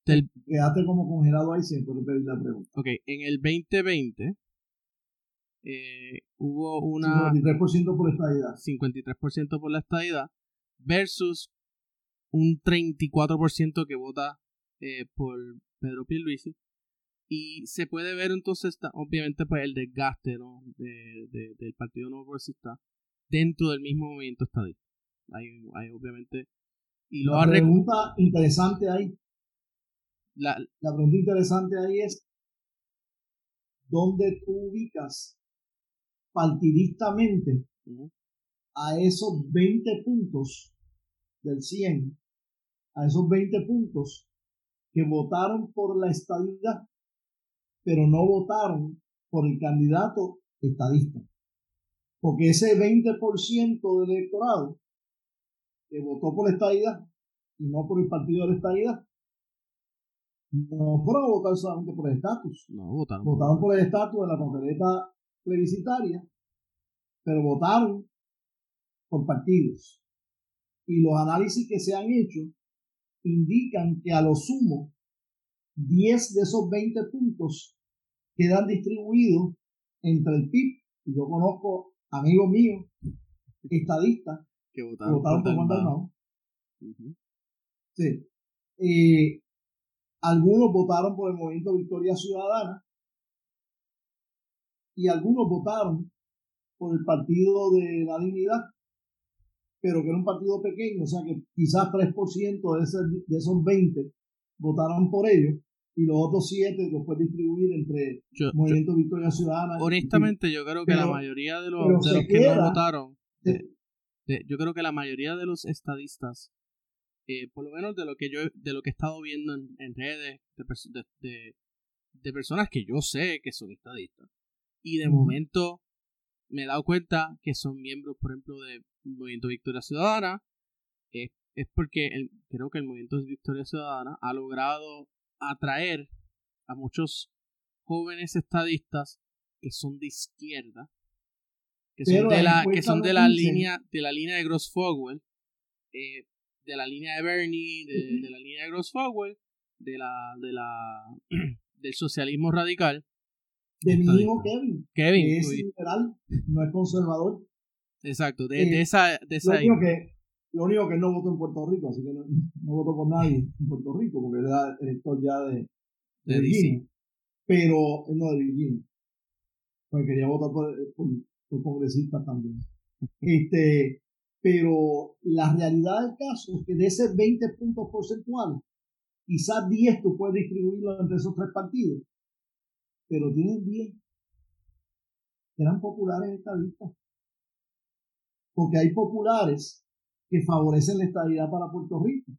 Quédate como congelado ahí siempre la pregunta. Ok, en el 2020 eh, hubo una... 53% por la estadidad. 53% por la estadidad versus un 34% que vota eh, por Pedro Pierluisi. Y se puede ver entonces, obviamente, pues el desgaste ¿no? de, del Partido Nuevo Progresista dentro del mismo movimiento estadista. Hay, hay obviamente... Y lo la pregunta interesante ahí. La, la pregunta interesante ahí es, ¿dónde tú ubicas partidistamente a esos 20 puntos del 100, a esos 20 puntos que votaron por la estadidad, pero no votaron por el candidato estadista. Porque ese 20% del electorado que votó por la estadidad y no por el partido de la estadidad, no fueron a votar solamente por el estatus. No, votaron, votaron por el estatus de la conferencia plebiscitaria, pero votaron por partidos. Y los análisis que se han hecho indican que a lo sumo 10 de esos 20 puntos quedan distribuidos entre el PIB, y yo conozco amigos míos, estadistas, que votaron, por Juan Sí. Eh, algunos votaron por el movimiento Victoria Ciudadana y algunos votaron por el partido de la dignidad, pero que era un partido pequeño, o sea que quizás 3% de, ese, de esos 20 votaron por ellos y los otros 7 los puede distribuir entre Movimiento Victoria Ciudadana. Honestamente, yo creo que la mayoría de los, de los que no votaron, yo creo que la mayoría de los estadistas, eh, por lo menos de lo que yo de lo que he estado viendo en, redes de, de, de, personas que yo sé que son estadistas, y de momento me he dado cuenta que son miembros, por ejemplo, del Movimiento Victoria Ciudadana. Es, es porque creo que el Movimiento Victoria Ciudadana ha logrado atraer a muchos jóvenes estadistas que son de izquierda, que son de la, que son de la línea, de la línea de Gross Fogwell, eh, de la línea de Bernie, de, de la línea de Gross Fogwell, de la, de la del socialismo radical de mi hijo Kevin, Kevin que es liberal, no es conservador. Exacto, de, de eh, esa, de esa lo, único que, lo único que no votó en Puerto Rico, así que no, no votó por nadie en Puerto Rico, porque era elector ya de, de, DC. pero no de Virginia, porque quería votar por, por, congresistas también. Este, pero la realidad del caso es que de ese 20 puntos porcentuales, quizás 10 tú puedes distribuirlo entre esos tres partidos, pero tienes 10 que eran populares estadistas. Porque hay populares que favorecen la estabilidad para Puerto Rico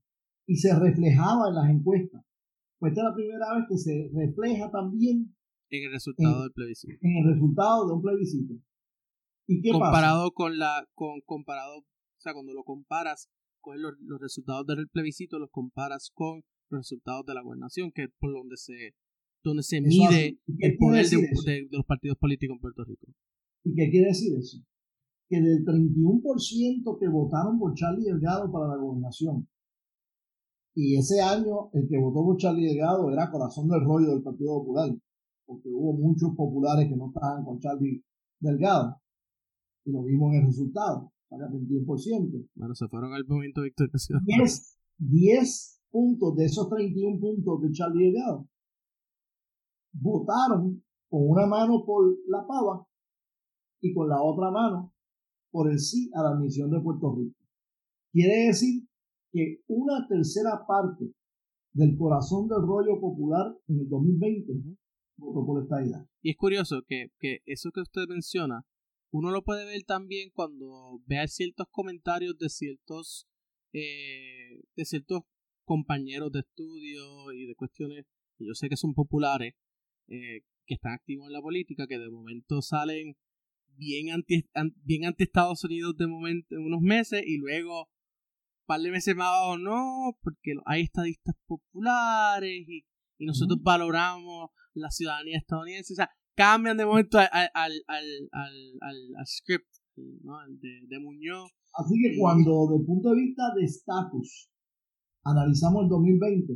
y se reflejaba en las encuestas. Pues esta es la primera vez que se refleja también en el resultado del plebiscito. En el resultado de un plebiscito. ¿Y qué comparado con la con comparado, o sea, cuando lo comparas con los, los resultados del plebiscito los comparas con los resultados de la gobernación, que es por donde se donde se mide el poder de, los partidos políticos en Puerto Rico. ¿Y qué quiere decir eso? Que del 31% que votaron por Charlie Delgado para la gobernación, y ese año el que votó por Charlie Delgado era corazón del rollo del Partido Popular, porque hubo muchos populares que no estaban con Charlie Delgado, y lo vimos en el resultado, para 31%. Bueno, se fueron al momento victorioso. 10, 10 puntos de esos 31 puntos de Charlie Delgado votaron con una mano por la pava y con la otra mano por el sí a la admisión de Puerto Rico. Quiere decir que una tercera parte del corazón del rollo popular en el 2020 votó por esta idea. Y es curioso que, que eso que usted menciona, uno lo puede ver también cuando vea ciertos comentarios de ciertos eh, de ciertos compañeros de estudio y de cuestiones que yo sé que son populares eh, que están activos en la política, que de momento salen bien anti, bien anti Estados Unidos de momento en unos meses y luego un par de meses más abajo no, porque hay estadistas populares y, y nosotros valoramos la ciudadanía estadounidense. O sea, cambian de momento al, al, al, al, script de, de Muñoz. Así que cuando, desde el punto de vista de estatus, analizamos el 2020,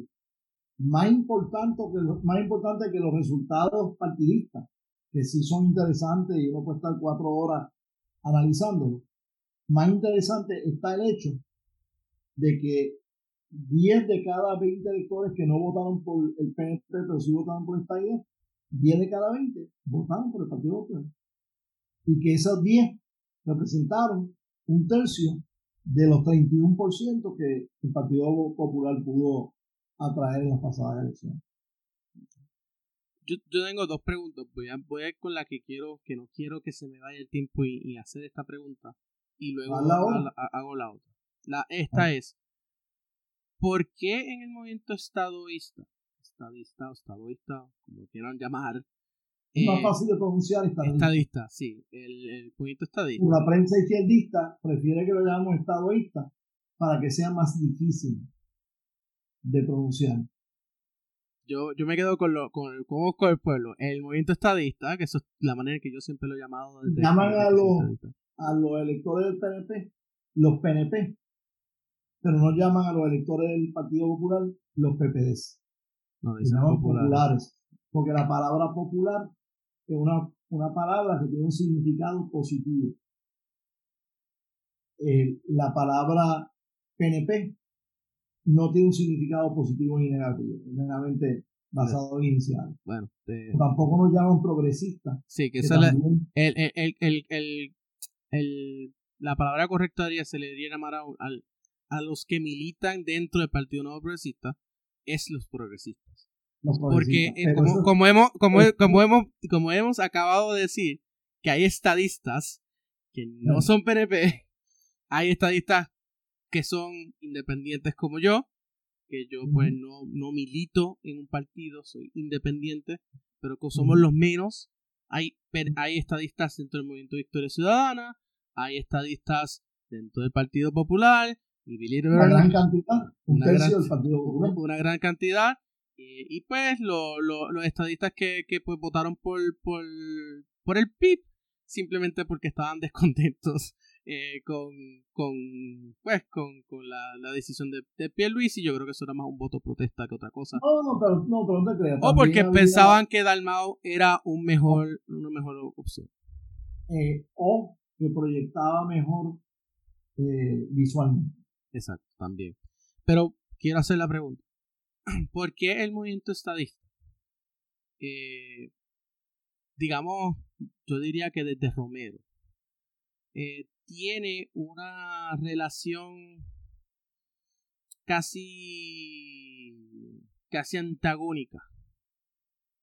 más importante que, más importante que los resultados partidistas, que sí son interesantes y uno puede estar cuatro horas analizándolo. Más interesante está el hecho de que 10 de cada 20 electores que no votaron por el PNP, pero sí votaron por esta idea, 10 de cada 20 votaron por el Partido Popular. Y que esos 10 representaron un tercio de los 31% que el Partido Popular pudo atraer en las pasadas elecciones. Yo, yo, tengo dos preguntas. Voy a, voy a ir con la que quiero, que no quiero que se me vaya el tiempo y, hacer esta pregunta. Y luego hago la otra. La, esta ah. es, ¿por qué en el movimiento estadoísta, estadista o estadoísta, como quieran llamar, es más eh, fácil de pronunciar estadista. Estadista, sí, el, el movimiento estadista. La prensa izquierdista prefiere que lo llamemos estadoísta para que sea más difícil de pronunciar. Yo, yo me quedo con lo con el, con el pueblo. El movimiento estadista, que eso es la manera en que yo siempre lo he llamado. Llaman a los, a los electores del PNP los PNP, pero no llaman a los electores del Partido Popular los PPDs. No, dicen populares. Porque la palabra popular es una, una palabra que tiene un significado positivo. la palabra PNP no tiene un significado positivo ni negativo, es meramente basado en inicial. Bueno, tampoco nos llaman progresistas. Sí, que, eso el, el, el, el, la palabra correcta sería, se le debería llamar a, a, los que militan dentro del Partido Nuevo Progresista, es los progresistas. Porque eh, como, como, hemos, como, como, hemos, como hemos acabado de decir, que hay estadistas que no son PNP, hay estadistas que son independientes como yo, que yo pues no, no milito en un partido, soy independiente, pero que somos los menos. Hay, hay estadistas dentro del Movimiento de Victoria Ciudadana, hay estadistas dentro del Partido Popular, y una gran cantidad, un una gran, del Partido Popular. Una gran cantidad, y, pues los estadistas que, que pues votaron por, por, por el PIB, simplemente porque estaban descontentos eh, con, con, pues, con, con la, la, decisión de, de Luis y yo creo que eso era más un voto protesta que otra cosa. No, no, pero no, pero no te creas. O porque pensaban que Dalmau era un mejor, una mejor opción. Eh, o que proyectaba mejor eh, visualmente. Exacto, también. Pero quiero hacer la pregunta. ¿Por qué el movimiento estadista, eh, digamos, yo diría que desde Romero, eh, tiene una relación casi casi antagónica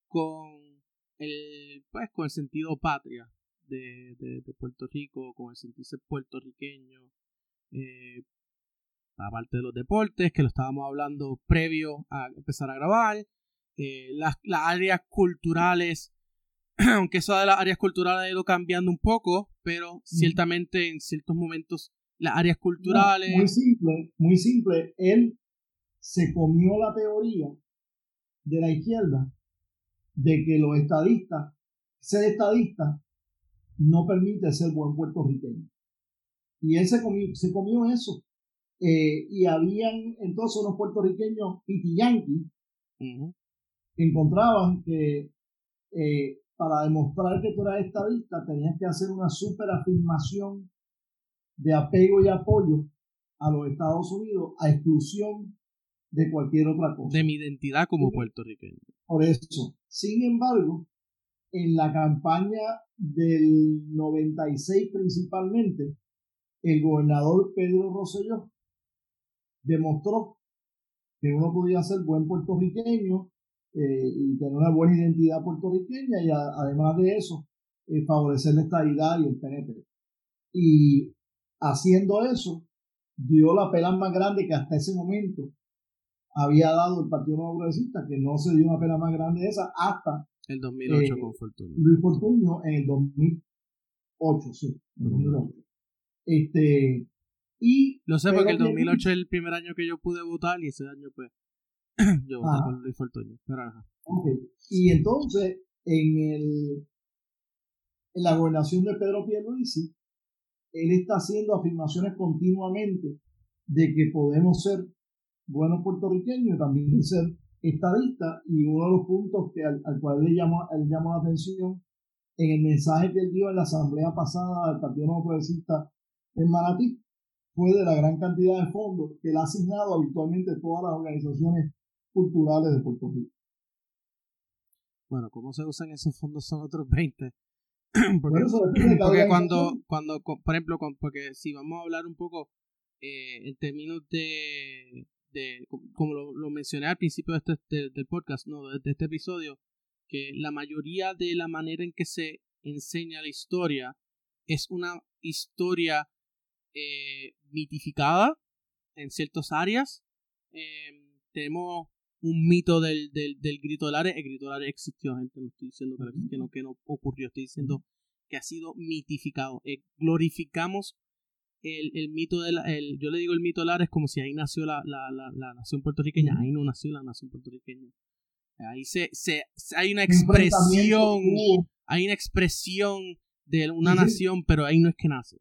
con el pues con el sentido patria de, de, Puerto Rico con el sentirse puertorriqueño eh, aparte de los deportes que lo estábamos hablando previo a empezar a grabar eh, las, las áreas culturales aunque eso de las áreas culturales ha ido cambiando un poco, pero ciertamente en ciertos momentos las áreas culturales... muy simple, muy simple. Él se comió la teoría de la izquierda de que los estadistas, ser estadista no permite ser buen puertorriqueño. Y él se comió, se comió eso. Eh, y habían entonces unos puertorriqueños pitiyanqui que encontraban que eh, para demostrar que tú eras estadista, tenías que hacer una super afirmación de apego y apoyo a los Estados Unidos a exclusión de cualquier otra cosa. De mi identidad como puertorriqueño. Por eso. Sin embargo, en la campaña del 96 principalmente, el gobernador Pedro Rosselló demostró que uno podía ser buen puertorriqueño eh, y tener una buena identidad puertorriqueña y además de eso, eh, favorecer la estabilidad y el PNP. Y haciendo eso, dio la pela más grande que hasta ese momento había dado el Partido Nuevo Progresista, que no se dio una pela más grande de esa hasta el 2008 eh, con Fortunio. Luis Fortunio en el 2008, sí, 2008. Este, y lo sé porque el 2008 es el primer año que yo pude votar y ese año pues Yo con Luis Y entonces, en, el, en la gobernación de Pedro Pierluisi, él está haciendo afirmaciones continuamente de que podemos ser buenos puertorriqueños y también ser estadistas. Y uno de los puntos que al, cual le llamó, él llamó la atención en el mensaje que él dio en la asamblea pasada del Partido Nuevo Progresista en Manatí fue de la gran cantidad de fondos que él ha asignado habitualmente todas las organizaciones culturales de Puerto Rico. Bueno, cómo se usan esos fondos son otros 20. porque, cuando, cuando, por ejemplo, porque si vamos a hablar un poco eh, en términos de, de como lo, mencioné al principio de este, del podcast, no, de, este episodio, que la mayoría de la manera en que se enseña la historia es una historia eh, mitificada en ciertas áreas. Eh, tenemos un mito del, del, del grito del área. El grito del área existió, gente. No estoy diciendo que, no, que no ocurrió. Estoy diciendo que ha sido mitificado. Eh, glorificamos el, el mito del. El, yo le digo el mito del área es como si ahí nació la, la, la, nación puertorriqueña. Ahí no nació la nación puertorriqueña. Ahí se, se, hay una expresión. Hay una expresión de una nación, pero ahí no es que nace.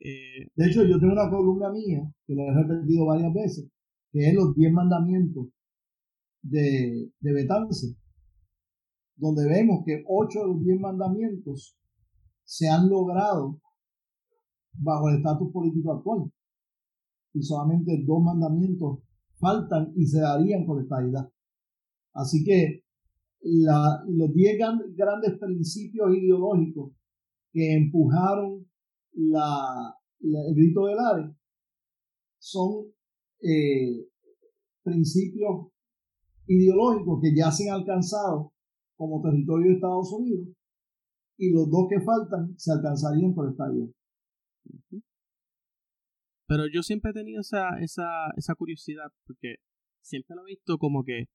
Eh, de hecho, yo tengo una columna mía que la he repetido varias veces, que es los 10 mandamientos de, de Betance, donde vemos que ocho de los diez mandamientos se han logrado bajo el estatus político actual. Y solamente dos mandamientos faltan y se darían por estabilidad. Así que la, los diez grandes principios ideológicos que empujaron la, el grito del ARE son eh, principios ideológicos que ya se han alcanzado como territorio de Estados Unidos y los dos que faltan se alcanzarían por esta vía. Pero yo siempre he tenido esa, esa, esa curiosidad porque siempre lo he visto como que,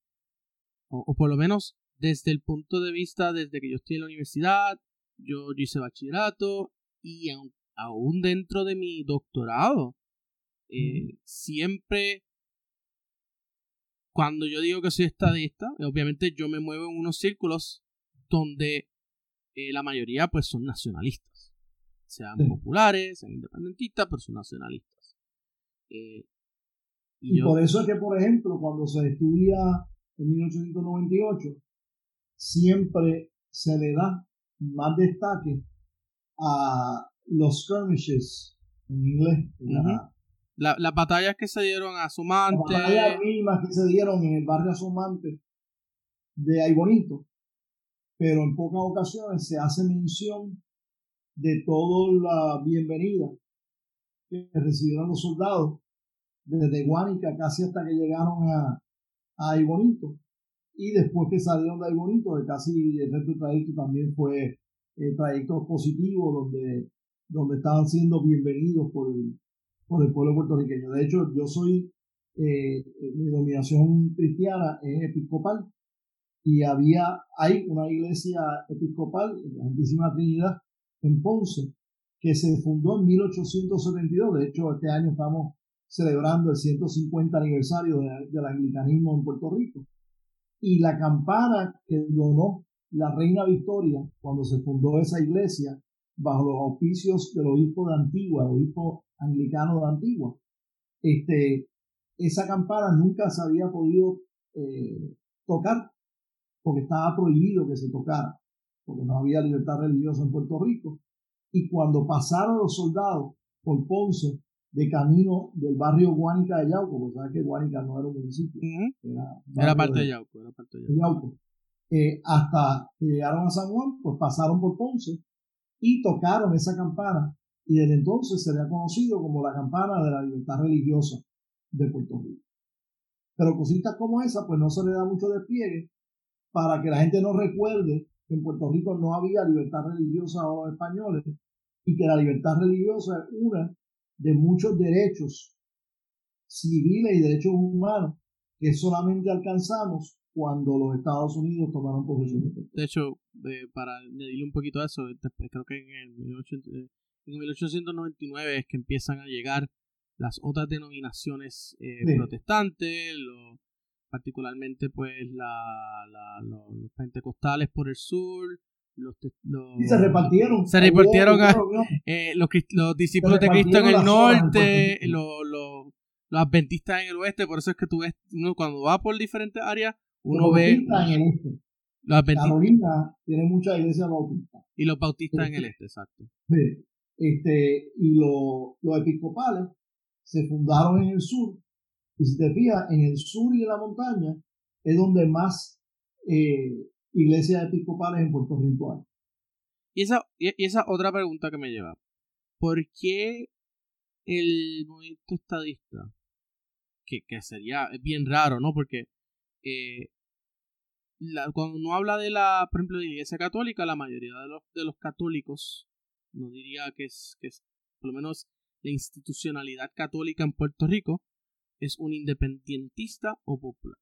o, por lo menos desde el punto de vista, desde que yo estoy en la universidad, yo, hice bachillerato y aún, dentro de mi doctorado, eh, siempre cuando yo digo que soy estadista, obviamente yo me muevo en unos círculos donde eh, la mayoría pues son nacionalistas. Sean populares, sean independentistas, pero son nacionalistas. Eh, y, por eso es que, por ejemplo, cuando se estudia en 1898, siempre se le da más destaque a los skirmishes en inglés, la, las batallas que se dieron a Sumante. Las batallas mismas que se dieron en el barrio Sumante de Aybonito. pero en pocas ocasiones se hace mención de toda la bienvenida que recibieron los soldados desde Guánica casi hasta que llegaron a, a Bonito y después que salieron de Bonito, de casi el resto del trayecto también fue eh, trayecto positivo donde, donde estaban siendo bienvenidos por el, por el pueblo puertorriqueño. De hecho, yo soy, eh, mi dominación cristiana es episcopal y había, hay una iglesia episcopal, la Santísima Trinidad, en Ponce, que se fundó en 1872. De hecho, este año estamos celebrando el 150 aniversario del anglicanismo en Puerto Rico. Y la campana que donó la reina Victoria cuando se fundó esa iglesia bajo los auspicios del obispo de Antigua, el obispo anglicano de Antigua, este, esa campana nunca se había podido eh, tocar porque estaba prohibido que se tocara, porque no había libertad religiosa en Puerto Rico. Y cuando pasaron los soldados por Ponce de camino del barrio Guánica de Yauco, porque sabes que Guánica no era un municipio, era, parte de, Yauco, era parte de Yauco. Eh, hasta que llegaron a San Juan, pues pasaron por Ponce y tocaron esa campana y desde entonces se le ha conocido como la campana de la libertad religiosa de Puerto Rico. Pero cositas como esa, pues no se le da mucho despliegue para que la gente no recuerde que en Puerto Rico no había libertad religiosa a los españoles y que la libertad religiosa es una de muchos derechos civiles y derechos humanos que solamente alcanzamos cuando los Estados Unidos tomaron posesión. De hecho, para añadirle un poquito a eso, creo que en, el 1899 es que empiezan a llegar las otras denominaciones eh, protestantes, particularmente pues la, los pentecostales por el sur, los, y se repartieron. Se repartieron a, eh, los, los, discípulos de Cristo en el norte, los, los, los, adventistas en el oeste. Por eso es que tú ves, uno cuando va por diferentes áreas, uno ve. En el este. Los Carolina tiene muchas iglesias bautistas. Y los bautistas en el este, exacto. Sí. Este, y los, los episcopales se fundaron en el sur. Y si te fijas, en el sur y en la montaña es donde más eh, iglesias episcopales en Puerto Rico Y esa, y esa otra pregunta que me lleva. ¿Por qué el movimiento estadista, que, que sería bien raro, ¿no? Porque eh, cuando uno habla de la, por ejemplo, de la iglesia católica, la mayoría de los, de los católicos, no diría que es, que es, por lo menos la institucionalidad católica en Puerto Rico, es un independentista o popular.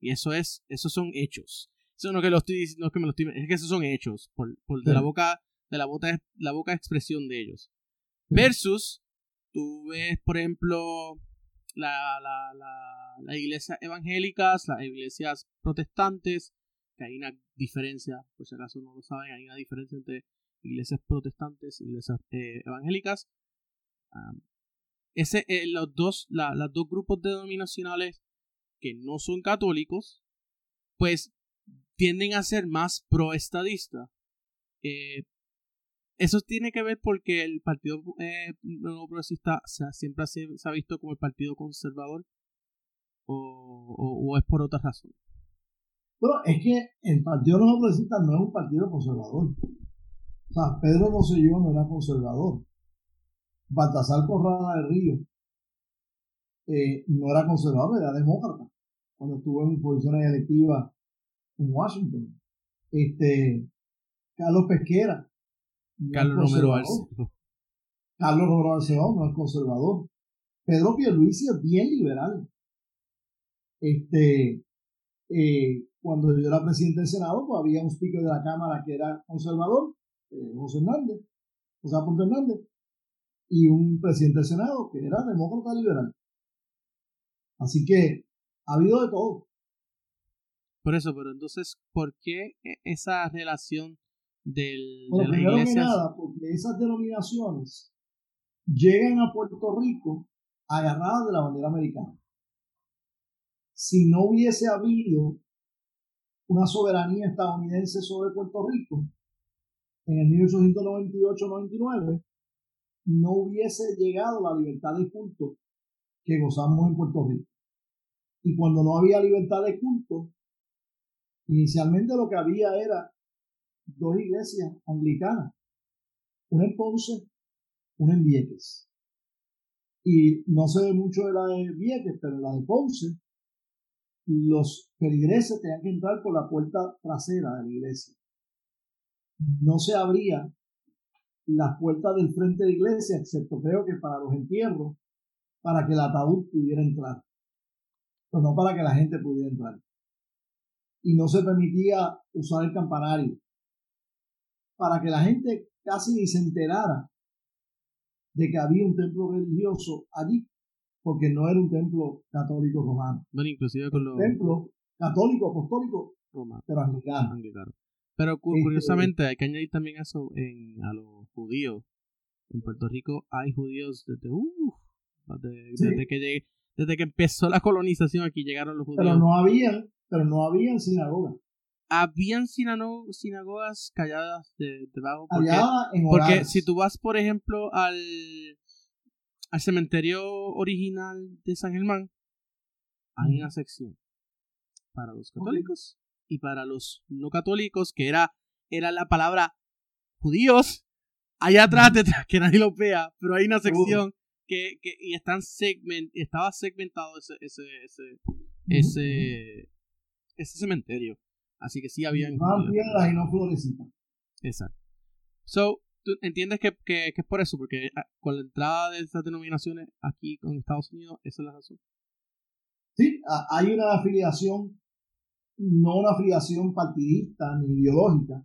Y eso es, esos son hechos. Eso no que lo estoy no es que me lo estoy, es que esos son hechos por, por de la boca de la boca la boca expresión de ellos. Versus tú ves, por ejemplo, la, la, la, las iglesias evangélicas, las iglesias protestantes, que hay una diferencia, por si acaso no lo saben, hay una diferencia entre iglesias protestantes y iglesias eh, evangélicas. ese, eh, los dos, los dos grupos denominacionales que no son católicos, pues tienden a ser más pro-estadista. Eh, eso tiene que ver porque el Partido eh, Progresista siempre se, ha visto como el Partido Conservador o, o, es por otra razón. Bueno, es que el Partido Nuevo Progresista no es un partido conservador. O sea, Pedro Rosselló no era conservador. Baltasar Corrada del Río eh, no era conservador, era demócrata. Cuando estuvo en posiciones electivas en Washington. Este, Carlos Pesquera. Carlos Romero Arceo. Carlos Romero Arceo no es conservador. Pedro Pierluisi es bien liberal. Este, eh, cuando yo era presidente del Senado, pues había un speaker de la Cámara que era conservador, eh, José Hernández, José Aponte Hernández, y un presidente del Senado que era demócrata liberal. Así que ha habido de todo. Por eso, pero entonces, ¿por qué e, esa relación del, de las Que nada, porque esas denominaciones llegan a Puerto Rico agarradas de la bandera americana. Si no hubiese habido una soberanía estadounidense sobre Puerto Rico en el 1898-99, no hubiese llegado la libertad de culto que gozamos en Puerto Rico. Y cuando no había libertad de culto, Inicialmente lo que había era dos iglesias anglicanas, una en Ponce, una en Vieques. Y no se ve mucho de la de Vieques, pero la de Ponce, los feligreses tenían que entrar por la puerta trasera de la iglesia. No se abría las puertas del frente de la iglesia, excepto creo que para los entierros, para que el ataúd pudiera entrar, pero no para que la gente pudiera entrar. Y no se permitía usar el campanario, para que la gente casi ni se enterara de que había un templo religioso allí, porque no era un templo católico romano. Bueno, inclusive con los... Templo católico, apostólico, romano, pero anglicano. Pero este, curiosamente hay que añadir también eso en, a los judíos. En Puerto Rico hay judíos desde, desde, que llegué, desde que empezó la colonización aquí llegaron los judíos. Pero no habían, pero no habían sinagogas. Habían sinagogas calladas de, debajo. Porque, porque si tú vas, por ejemplo, al, al cementerio original de San Germán, hay una sección para los católicos y para los no católicos, que era, era la palabra judíos, allá atrás, detrás, que nadie lo vea, pero hay una sección que, que y están segment, estaba segmentado ese, ese, ese, ese, ese cementerio. Así que sí había. Más piedras y no florecitas. Exacto. So, tú entiendes que, que, que, es por eso, porque ah, con la entrada de estas denominaciones aquí con Estados Unidos, esa es la razón. Sí, hay una afiliación no una afiliación partidista ni ideológica,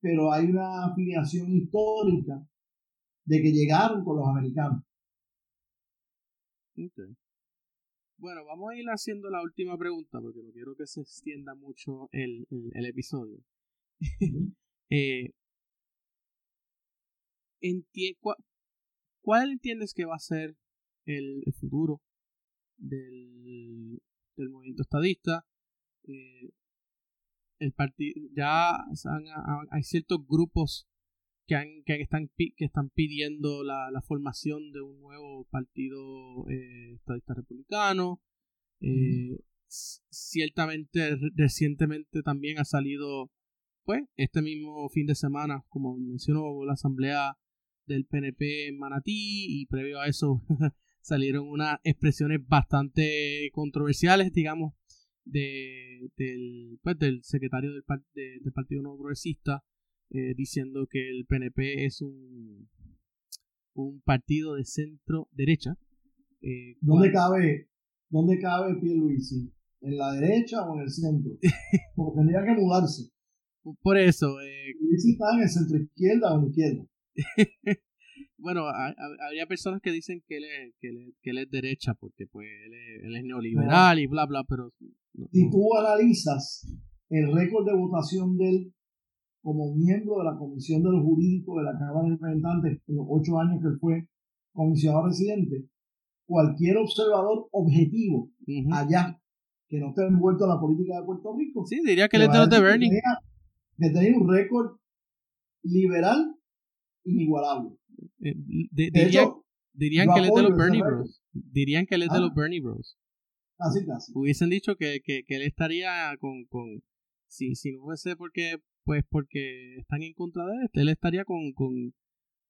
pero hay una afiliación histórica de que llegaron con los americanos. Bueno, vamos a ir haciendo la última pregunta porque no quiero que se extienda mucho el, el, episodio. eh, ¿Cuál entiendes que va a ser el, el futuro del, movimiento estadista? Eh, el ya hay ciertos grupos que, han, que, están, que están pidiendo la, la formación de un nuevo partido eh, estadista republicano. Eh, ciertamente, recientemente también ha salido, pues, este mismo fin de semana, como mencionó la asamblea del PNP en Manatí, y previo a eso salieron unas expresiones bastante controversiales, digamos, de, del, pues, del secretario del, del Partido No Progresista eh, diciendo que el PNP es un, un partido de centro derecha. Eh, ¿Dónde cabe, dónde cabe Pierluisi? ¿En la derecha o en el centro? Porque tendría que mudarse. Por eso. Eh, está en el centro izquierda o en la izquierda. bueno, había personas que dicen que él es, que él, que él es derecha porque pues él es, neoliberal y bla bla, pero si tú analizas el récord de votación de él como miembro de la Comisión de los Jurídicos de la Cámara de Representantes en los ocho años que él fue comisionado residente, cualquier observador objetivo allá que no esté envuelto en la política de Puerto Rico. Sí, diría que él es de los de Bernie. Que tenía, un récord liberal inigualable. Eh, dirían que él es de los Bernie Bros. Dirían que él es de los Bernie Bros. Casi, casi. Hubiesen dicho que, que, que él estaría con, con si, si no fuese porque, pues porque están en contra de él, él estaría con, con,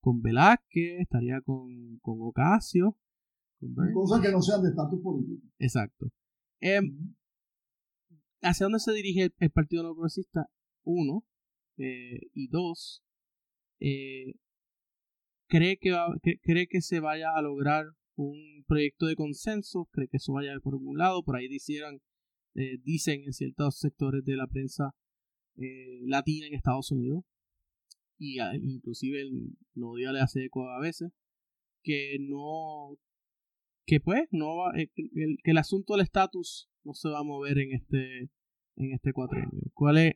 con Velázquez, estaría con, con Ocasio. Con Cosas que no sean de estatus político. Exacto. Eh, ¿Hacia dónde se dirige el, Partido No Progresista? Uno. Eh, y dos. Eh, ¿cree, que ¿Cree que se vaya a lograr un proyecto de consenso, cree que eso vaya por algún lado, por ahí dicen, eh, dicen en ciertos sectores de la prensa eh, latina en Estados Unidos, y inclusive el no le hace eco a veces, que no, que pues, no va, eh, el, que el asunto del estatus no se va a mover en este, en este cuatrenio. ¿Cuál es,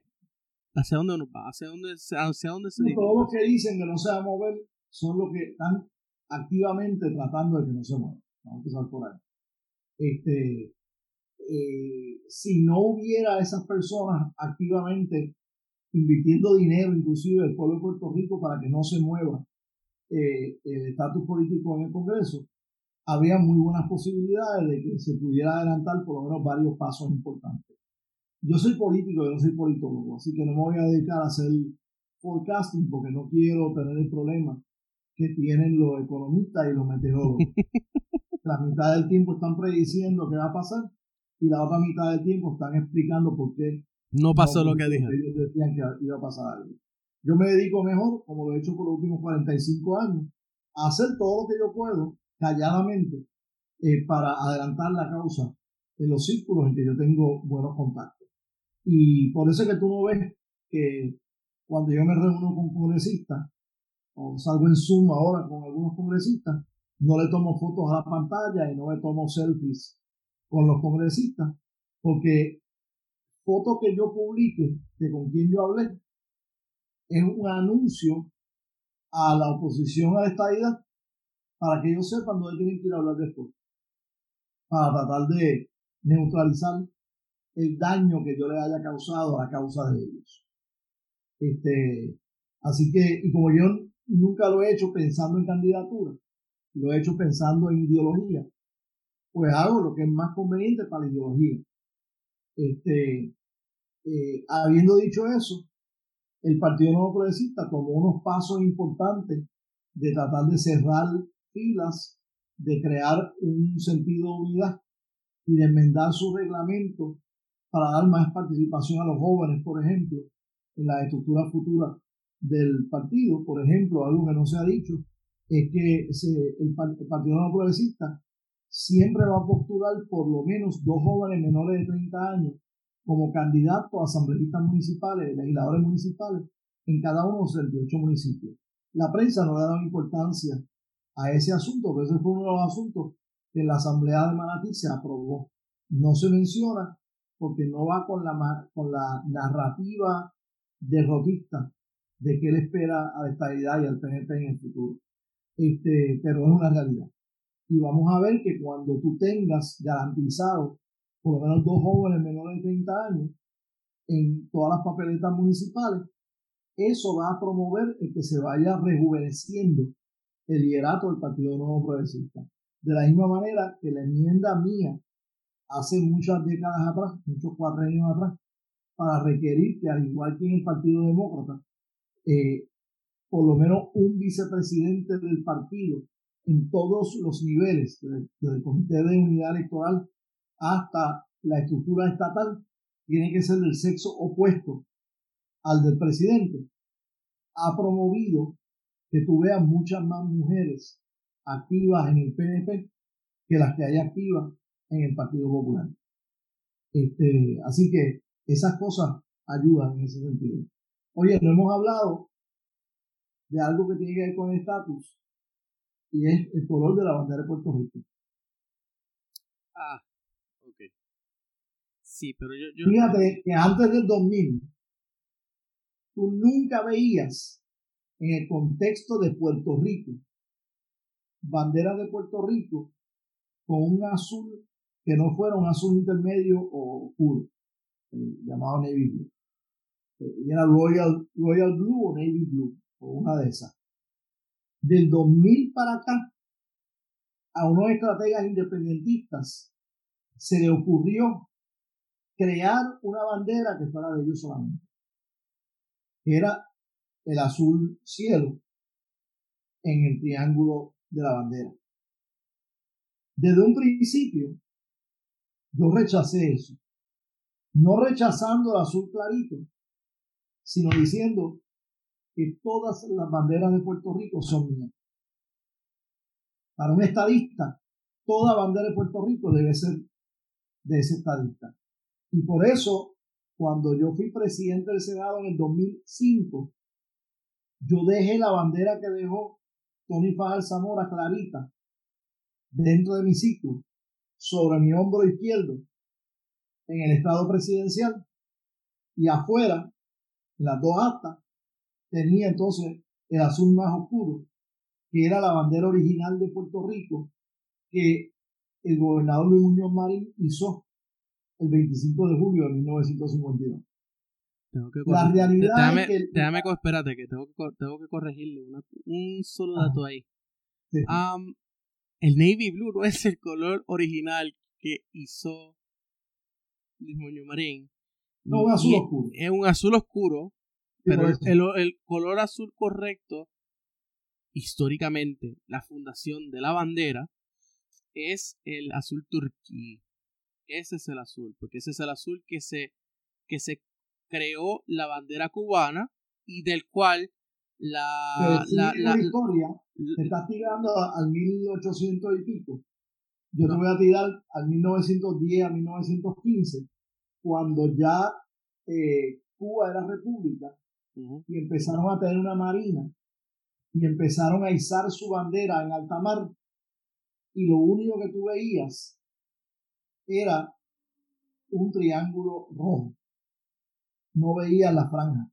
hacia dónde nos va? ¿Hacia dónde, hacia dónde se Todos los que dicen que no se va a mover son los que están activamente tratando de que no se mueva. Vamos a empezar por ahí. Este, eh, si no hubiera esas personas activamente invirtiendo dinero, inclusive el pueblo de Puerto Rico, para que no se mueva eh, el estatus político en el Congreso, habría muy buenas posibilidades de que se pudiera adelantar por lo menos varios pasos importantes. Yo soy político, yo no soy politólogo, así que no me voy a dedicar a hacer forecasting porque no quiero tener el problema que tienen los economistas y los meteorólogos. la mitad del tiempo están prediciendo qué va a pasar y la otra mitad del tiempo están explicando por qué no pasó lo que dijeron. Ellos decían que iba a pasar algo. Yo me dedico mejor, como lo he hecho por los últimos 45 años, a hacer todo lo que yo puedo calladamente eh, para adelantar la causa en los círculos en que yo tengo buenos contactos. Y por eso es que tú no ves que cuando yo me reúno con congresistas, o salgo en Zoom ahora con algunos congresistas, no le tomo fotos a la pantalla y no le tomo selfies con los congresistas, porque foto que yo publique de con quien yo hablé es un anuncio a la oposición a la estadidad para que ellos sepan dónde tienen que ir a hablar después, para tratar de neutralizar el daño que yo le haya causado a causa de ellos. Este, así que, y como yo nunca lo he hecho pensando en candidatura, lo he hecho pensando en ideología, pues hago lo que es más conveniente para la ideología. Este, eh, habiendo dicho eso, el Partido Nuevo Progresista tomó unos pasos importantes de tratar de cerrar filas, de crear un sentido de unidad y de enmendar su reglamento para dar más participación a los jóvenes, por ejemplo, en la estructura futura del partido. Por ejemplo, algo que no se ha dicho es que el, Partido No Progresista siempre va a postular por lo menos dos jóvenes menores de 30 años como candidatos a asambleístas municipales, legisladores municipales, en cada uno de los 78 municipios. La prensa no le ha dado importancia a ese asunto, pero ese fue uno de los asuntos que la Asamblea de Manatí se aprobó. No se menciona porque no va con la, con la narrativa derrotista de que él espera a la estabilidad y al PNP en el futuro. Este, pero es una realidad. Y vamos a ver que cuando tú tengas garantizado por lo menos dos jóvenes menores de 30 años en todas las papeletas municipales, eso va a promover el que se vaya rejuveneciendo el liderato del Partido Nuevo Progresista. De la misma manera que la enmienda mía hace muchas décadas atrás, muchos cuatro años atrás, para requerir que al igual que en el Partido Demócrata, eh, por lo menos un vicepresidente del partido en todos los niveles, desde, el Comité de Unidad Electoral hasta la estructura estatal, tiene que ser del sexo opuesto al del presidente. Ha promovido que tú veas muchas más mujeres activas en el PNP que las que hay activas en el Partido Popular. Este, así que esas cosas ayudan en ese sentido. Oye, no hemos hablado de algo que tiene que ver con el estatus y es el color de la bandera de Puerto Rico. Ah, ok. Sí, pero yo, yo... Fíjate que antes del 2000, tú nunca veías en el contexto de Puerto Rico bandera de Puerto Rico con un azul que no fuera un azul intermedio o oscuro, llamado Navy Blue. Eh, y era Royal, Royal Blue o Navy Blue, o una de esas. Del 2000 para acá, a unos estrategas independentistas se le ocurrió crear una bandera que fuera de ellos solamente. Era el azul cielo en el triángulo de la bandera. Desde un principio, yo rechacé eso. No rechazando el azul clarito, sino diciendo que todas las banderas de Puerto Rico son mías. Para un estadista, toda bandera de Puerto Rico debe ser de ese estadista. Y por eso, cuando yo fui presidente del Senado en el 2005, yo dejé la bandera que dejó Tony Fajal Zamora clarita dentro de mi ciclo, sobre mi hombro izquierdo, en el estado presidencial, y afuera, las dos astas, tenía entonces el azul más oscuro, que era la bandera original de Puerto Rico, que el gobernador Luis Muñoz Marín hizo el 25 de julio de 1952. Tengo que la realidad déjame, es que... Déjame, espérate, que tengo que, tengo que corregirle un solo dato ahí. el navy blue no es el color original que hizo Luis Muñoz Marín. No, un azul oscuro. Es un azul oscuro Pero el, el, color azul correcto, históricamente, la fundación de la bandera, es el azul turquí. Ese es el azul, porque ese es el azul que se, que se creó la bandera cubana y del cual la, la, la, historia te estás tirando al 1800 y pico. Yo te voy a tirar al 1910, a 1915, cuando ya eh, Cuba era república y empezaron a tener una marina y empezaron a izar su bandera en alta mar y lo único que tú veías era un triángulo rojo. No veías la franja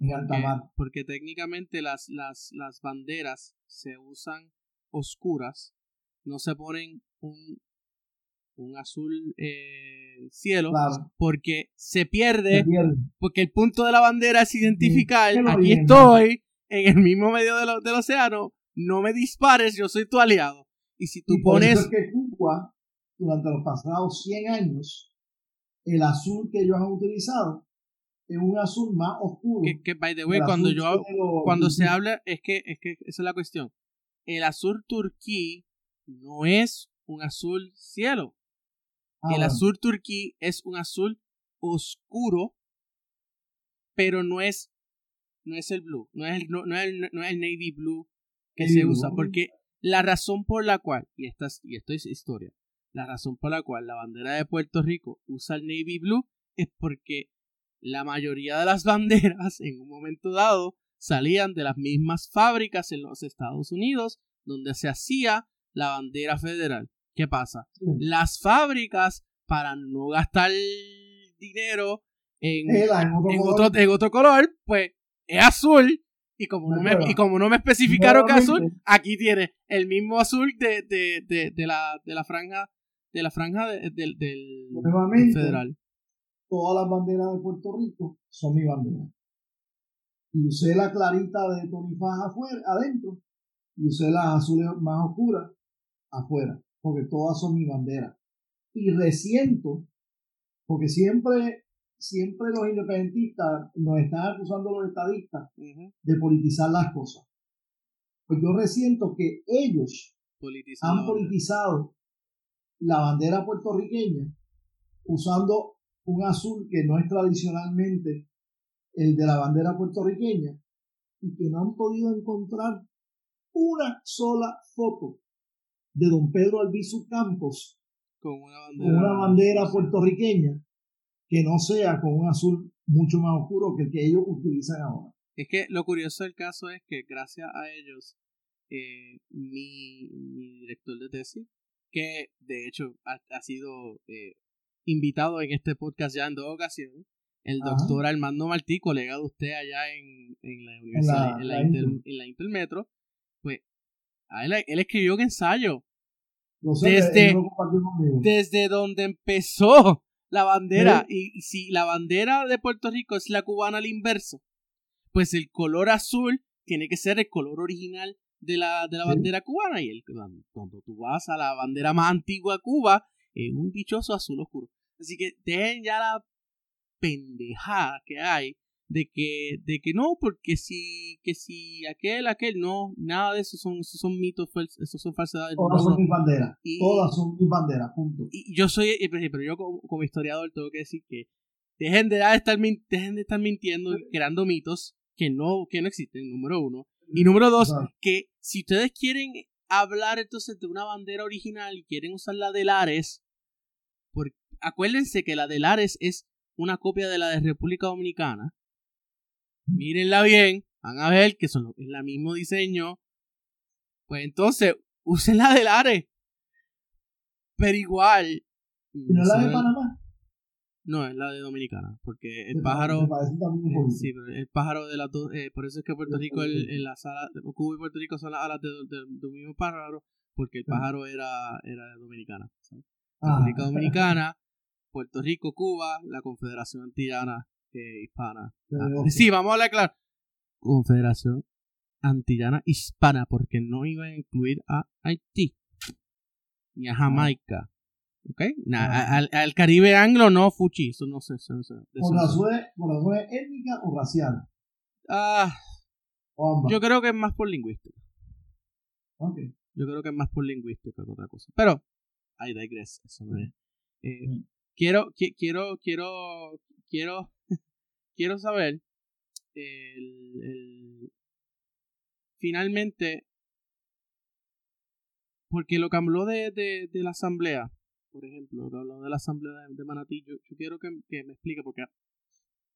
en alta mar. Porque técnicamente las, las, las banderas se usan oscuras, no se ponen un, un azul eh, cielo, porque se pierde, porque el punto de la bandera es identificar, aquí estoy, en el mismo medio del océano, no me dispares, yo soy tu aliado. Y si tú pones... que Cuba, durante los pasados 100 años, el azul que ellos han utilizado es un azul más oscuro. Que, by the way, cuando yo cuando se habla, es que, es que esa es la cuestión. El azul turquí no es un azul cielo. Ah, el azul turquí es un azul oscuro, pero no es, no es el blue, no es el, no, es el, no es el navy blue que se usa, porque la razón por la cual, y, esta, y esto es historia, la razón por la cual la bandera de Puerto Rico usa el navy blue es porque la mayoría de las banderas en un momento dado salían de las mismas fábricas en los Estados Unidos donde se hacía la bandera federal. ¿Qué pasa? Las fábricas, para no gastar dinero en, otro, en otro color, pues es azul y como, no me, y como no me especificaron que azul, aquí tiene el mismo azul de, de, de, de la, de la franja, de la franja del federal. Todas las banderas de Puerto Rico son mi bandera. Y usé la clarita de Tony Faja afuera, adentro, y usé las azules más oscuras afuera, porque todas son mi bandera. Y resiento, porque siempre siempre los independentistas nos están acusando los estadistas de politizar las cosas. Pues yo resiento que ellos han politizado la bandera puertorriqueña usando un azul que no es tradicionalmente el de la bandera puertorriqueña y que no han podido encontrar una sola foto de don Pedro Albizu Campos con una bandera, una bandera puertorriqueña que no sea con un azul mucho más oscuro que el que ellos utilizan ahora. Es que lo curioso del caso es que gracias a ellos, eh, mi, director de tesis, que de hecho ha, sido eh, invitado en este podcast ya en dos ocasiones, el doctor Armando Martí, colega de usted allá en, en la universidad, en la, Intermetro, pues él, escribió un ensayo. desde, desde donde empezó la bandera. Y, si la bandera de Puerto Rico es la cubana al inverso, pues el color azul tiene que ser el color original de la, de la bandera cubana. Y el, cuando tú vas a la bandera más antigua de Cuba, es un dichoso azul oscuro. Así que dejen ya la pendejada que hay de que, de que no, porque si, que si aquel, aquel, no, nada de eso son, son mitos, eso son falsedades. Todas son mis banderas, todas son mis banderas, punto. Y yo soy, pero yo como, historiador tengo que decir que dejen de estar, dejen de estar mintiendo, creando mitos que no, que no existen, número uno. Y número dos, que si ustedes quieren hablar entonces de una bandera original y quieren usar la de Lares, porque acuérdense que la de Lares es una copia de la de República Dominicana mírenla bien, van a ver que son, es el mismo diseño. Pues entonces, usen la del Are. Pero igual. ¿Y no la de Panamá? No, es la de Dominicana, porque el pájaro. Eh, sí, pero el pájaro de las dos. Eh, por eso es que Puerto Rico, en la sala. Cuba y Puerto Rico son las alas de, de, mismo pájaro, porque el pájaro era, era de Dominicana. Ah. República Dominicana, Puerto Rico, Cuba, la Confederación Antillana hispana. Ah, sí, vamos a hablar claro. Confederación Antillana Hispana, porque no iba a incluir a Haití ni a ah. Jamaica. ¿Ok? Ah. al, Caribe anglo no, Fuchi, eso no sé. Eso ¿Por, razones, ¿Por étnica o racial? Ah, yo creo que es más por lingüística. Ok. Yo creo que es más por lingüística que otra cosa. Pero, I digress. Eso no es. Eh, Mm. Quiero, qui- quiero, quiero, quiero, quiero saber finalmente porque lo que habló de, de, la asamblea, por ejemplo, lo que habló de la asamblea de, de Manatí, yo, yo quiero que, me explique porque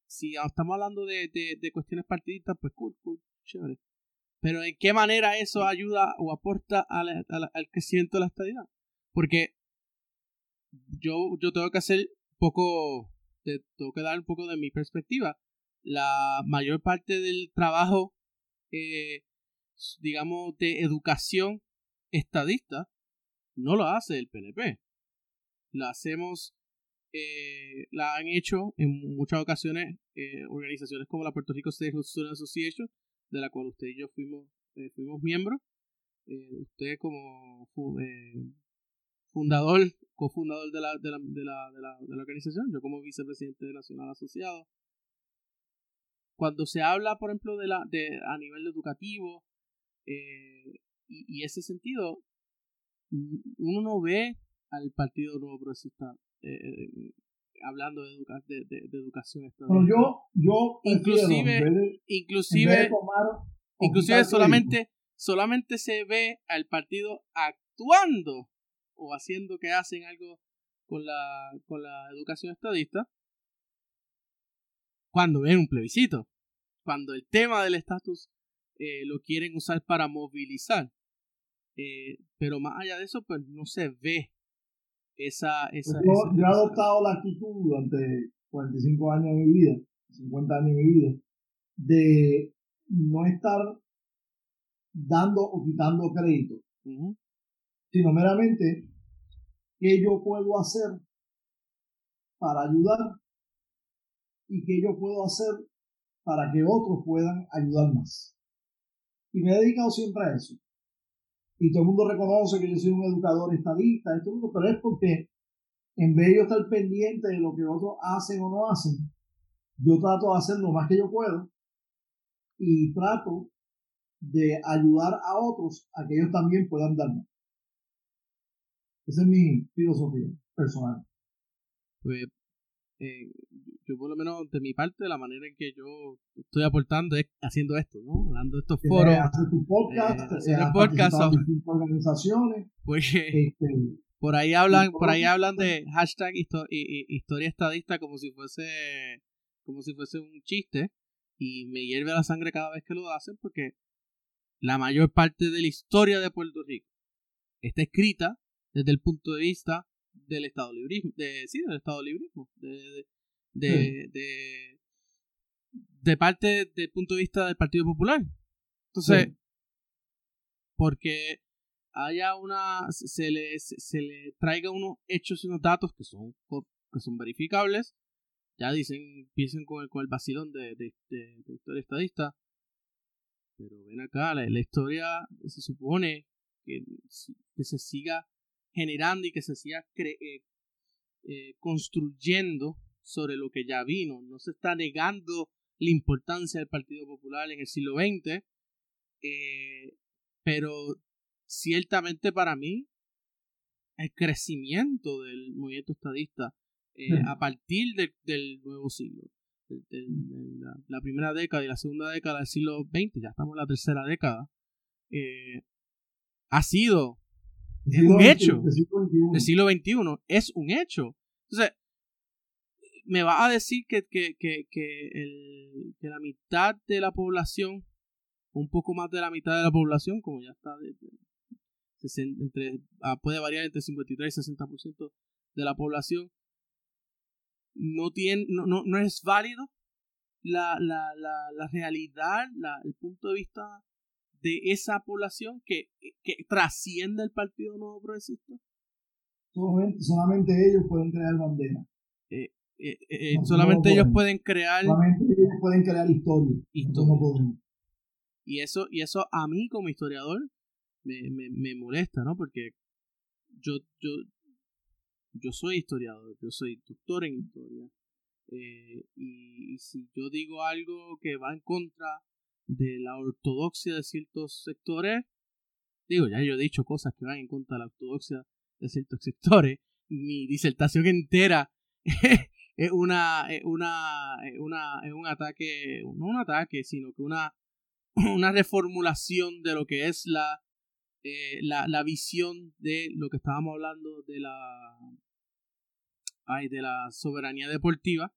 si estamos hablando de, de, cuestiones partidistas, pues cool, cool, chévere. Pero ¿en qué manera eso ayuda o aporta a al crecimiento de la estadidad? Porque yo, yo tengo que hacer poco, te- tengo que dar un poco de mi perspectiva. La mayor parte del trabajo, eh, digamos, de educación estadista, no lo hace el PNP. La hacemos, eh, la han hecho en muchas ocasiones eh, organizaciones como la Puerto Rico State Student Association, de la cual usted y yo fuimos, eh, fuimos miembros. Eh, usted como fundador, cofundador de la, de, la, de, la, de, la, de la organización, yo como vicepresidente nacional asociado. Cuando se habla, por ejemplo, de la, de, a nivel educativo, eh, y, y ese sentido, uno no ve al Partido Nuevo Progresista eh, hablando de, educa de, de, de educación estadística. yo, yo Inclusive- de, Inclusive, tomar inclusive solamente, solamente se ve al partido actuando o haciendo que hacen algo con la, con la educación estadista cuando ven un plebiscito, cuando el tema del estatus eh, lo quieren usar para movilizar. Eh, pero más allá de eso, pues no se ve esa... esa, yo, esa- yo he adoptado la actitud durante 45 años de mi vida, 50 años de mi vida, de no estar dando o quitando crédito, sino meramente qué yo puedo hacer para ayudar y qué yo puedo hacer para que otros puedan ayudar más. Y me he dedicado siempre a eso. Y todo el mundo reconoce que yo soy un educador estadista, lo otro, pero es porque en vez de yo estar pendiente de lo que otros hacen o no hacen, yo trato de hacer lo más que yo puedo y trato de ayudar a otros a que ellos también puedan dar más. Esa es mi filosofía personal. pues eh, yo por lo menos de mi parte, la manera en que yo estoy aportando es haciendo esto, ¿no? Dando estos foros, hacer tu podcast, eh, eh, hacer el has podcast, en distintas organizaciones. porque Este, por ahí hablan, por ahí hablan de hashtag histo- hi- hi- historia estadista como si fuese, como si fuese un chiste, y me hierve la sangre cada vez que lo hacen porque la mayor parte de la historia de Puerto Rico está escrita desde el punto de vista del Estado librismo, de, sí, del Estado librismo, de, de, de, de, de parte del punto de vista del Partido Popular. Entonces, Sí. porque haya una, se le, se le traiga unos hechos y unos datos que son, que son verificables, ya dicen, empiecen con el, con el vacilón de, de, de- de historia estadista, pero ven acá, la, la historia se supone que, que se siga generando y que se siga cre- eh, eh, construyendo sobre lo que ya vino. No se está negando la importancia del Partido Popular en el siglo XX, eh, pero ciertamente para mí el crecimiento del movimiento estadista eh, Sí. a partir de- del nuevo siglo, de, la, la primera década y la segunda década del siglo XX, ya estamos en la tercera década, eh, ha sido Es un hecho. del siglo XXI. es un hecho. Entonces, me va a decir que, que, que, que, el- que la mitad de la población, un poco más de la mitad de la población, como ya está, de- de- entre, ah, puede variar entre 53 y 60% de la población, no, tiene, no, no, no es válido la, la, la, la realidad, la, el punto de vista de esa población que, que trasciende el Partido Nuevo Progresista. Solamente, solamente ellos pueden crear bandera. Eh, eh, eh, No, solamente no ellos pueden crear Solamente ellos pueden crear historia. No historia. podemos. y eso y eso a mí como historiador me, me, me molesta no porque yo yo yo soy historiador yo soy doctor en historia Eh, y, si yo digo algo que va en contra de la ortodoxia de ciertos sectores, digo, ya yo he dicho cosas que van en contra de la ortodoxia de ciertos sectores, mi disertación entera es una, una, una, un ataque, no un ataque, sino que una, una reformulación de lo que es la, eh, la, la visión de lo que estábamos hablando de la, ay, de la soberanía deportiva,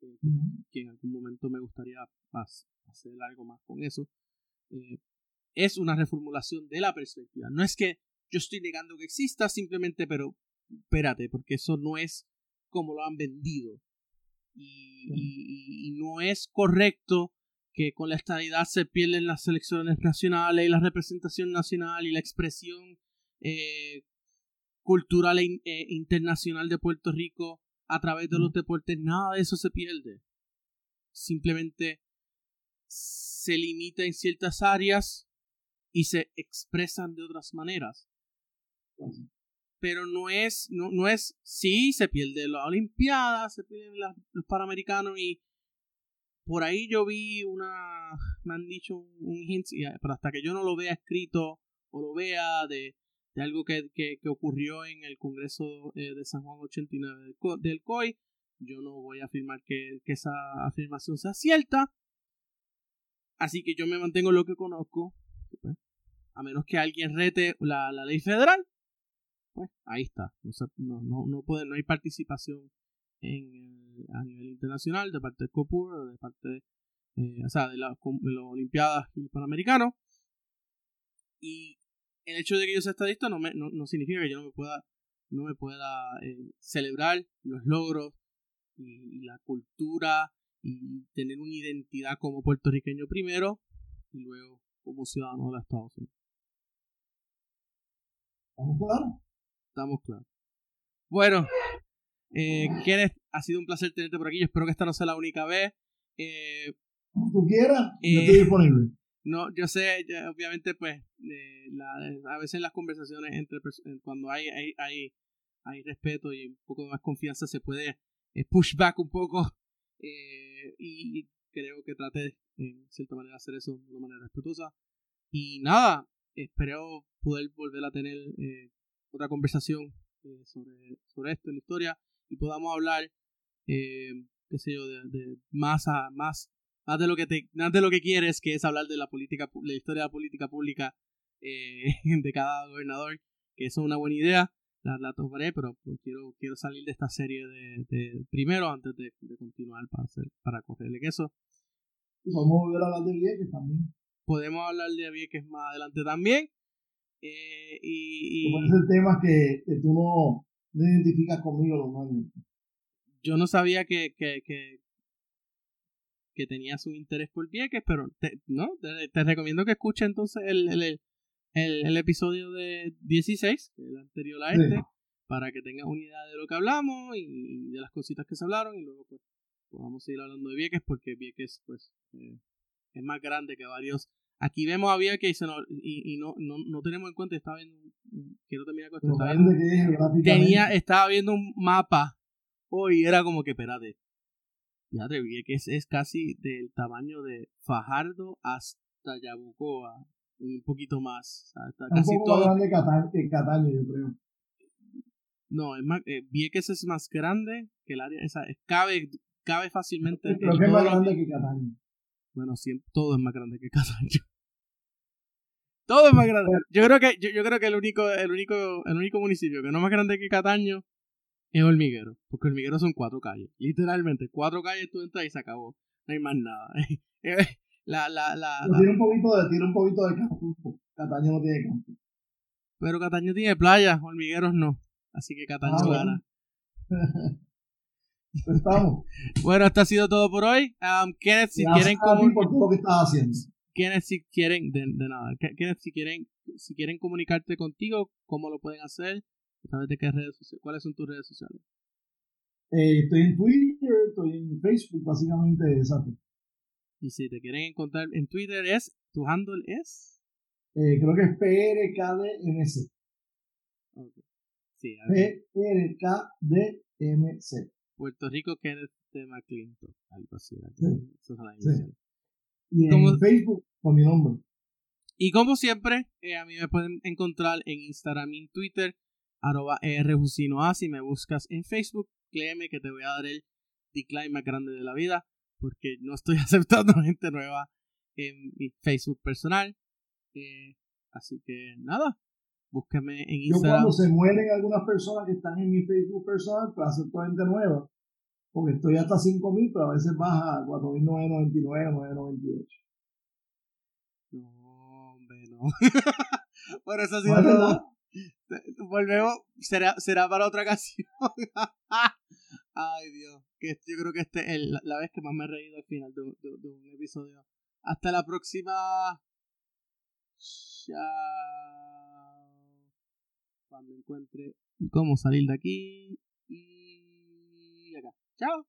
que, en algún momento me gustaría hacer algo más con eso, eh, es una reformulación de la perspectiva. No es que yo estoy negando que exista, simplemente, pero espérate, porque eso no es como lo han vendido. Y, no es correcto que con la estabilidad se pierden las selecciones nacionales y la representación nacional y la expresión eh, cultural e, e internacional de Puerto Rico a través de los deportes. Nada de eso se pierde. Simplemente se limita en ciertas áreas y se expresan de otras maneras pero no es, no, no es, sí, se pierde la Olimpiada, se pierden los Panamericanos y por ahí yo vi una, me han dicho un, hint, pero hasta que yo no lo vea escrito o lo vea de, de algo que, que, ocurrió en el Congreso eh, de San Juan 89 del, COI, yo no voy a afirmar que, que esa afirmación sea cierta. Así que yo me mantengo lo que conozco, pues, a menos que alguien rete la, la ley federal, pues ahí está. No, no, no, puede, no hay participación en, a nivel internacional de parte de COPUR de parte eh, o sea, de, las Olimpiadas y Panamericanos. Y el hecho de que yo sea estadista no, me, no, significa que yo no me pueda, no me pueda eh, celebrar los logros y, la cultura y tener una identidad como puertorriqueño primero y luego como ciudadano de los Estados Unidos. ¿Estamos claros? Estamos claros. Bueno, eh, Kenneth, ha sido un placer tenerte por aquí. Yo espero que esta no sea la única vez. Eh, tú quieras, yo estoy eh, disponible. No, yo sé, obviamente, pues, eh, a veces en las conversaciones entre cuando hay, hay, hay, hay, respeto y un poco más confianza, se puede push back un poco. y creo que trate, en cierta manera, hacer eso de una manera respetuosa. Y nada, espero poder volver a tener otra conversación eh, sobre, sobre esto, la historia, y podamos hablar, eh, qué sé yo, de, más, a, más, más de lo que te, más de lo que quieres, que es hablar de la política, la historia de la política pública eh, de cada gobernador, que eso es una buena idea, la, la tomaré, pero pues, quiero, quiero salir de esta serie de, primero antes de, continuar para hacer, para correrle eso. Podemos volver a hablar de Vieques también. Podemos hablar de Vieques más adelante también. Eh, y, y el tema que, que tú no, no, identificas conmigo normalmente. Yo no sabía que, que, que, que tenía su interés por Vieques, pero te, no, te, recomiendo que escuches entonces el, el, el, el, episodio de 16, el anterior a este, para que tengas una idea de lo que hablamos y de las cositas que se hablaron y luego pues podamos seguir hablando de Vieques porque Vieques pues eh, es más grande que varios. Aquí vemos a Vieques y, y, no, no, no, tenemos en cuenta, estaba viendo, quiero terminar con esto, estaba viendo, tenía, estaba viendo un mapa. Hoy era como que, espérate, fíjate, Vieques es casi del tamaño de Fajardo hasta Yabucoa, un poquito más. casi un poco todo... más grande que Cataño, yo creo. No, es más, eh, Vieques es más grande que el área, esa, cabe, cabe fácilmente. Creo que es más grande que Cataño. Bueno, siempre, todo es más grande que Cataño. Todo es más grande. Yo creo que, yo, yo, creo que el único, el único, el único municipio que no es más grande que Cataño es Hormiguero. Porque Hormiguero son cuatro calles. Literalmente, cuatro calles tú entras y se acabó. No hay más nada. la, la, la, Tiene un poquito de, tiene un poquito de campo. Cataño no tiene campo. Pero Cataño tiene playa, Hormigueros no. Así que Cataño ah, gana. Pues estamos. bueno, esto ha sido todo por hoy. Um, Kenneth, si quieren como... por todo lo que estás haciendo quienes si quieren, de, nada, quienes si quieren, si quieren comunicarte contigo, ¿cómo lo pueden hacer? ¿Sabes de qué redes sociales? ¿Cuáles son tus redes sociales? Eh, estoy en Twitter, estoy en Facebook, básicamente, exacto. Y si te quieren encontrar en Twitter, es tu handle es? Eh, creo que es PRKDMC. Okay. Sí, PRKDMC. Puerto Rico Kenneth T. McClintock, algo así. Sí. Sí. Y en. Facebook con mi nombre. Y como siempre, eh, a mí me pueden encontrar en Instagram y en Twitter, arroba rjusinoa. Si me buscas en Facebook, créeme que te voy a dar el decline más grande de la vida, porque no estoy aceptando gente nueva en mi Facebook personal. Eh, así que nada, búsqueme en Yo Instagram. cuando se mueren algunas personas que están en mi Facebook personal, pues acepto gente nueva. Porque estoy hasta 5.000, pero a veces baja a 4.999, 998. No, hombre, no. Por eso ha sido todo. Volvemos, será, será para otra ocasión. Ay, Dios. Que yo creo que este es la, la vez que más me he reído al final de, de- de un episodio. Hasta la próxima. Chao. Cuando encuentre cómo salir de aquí. Y acá. Chao.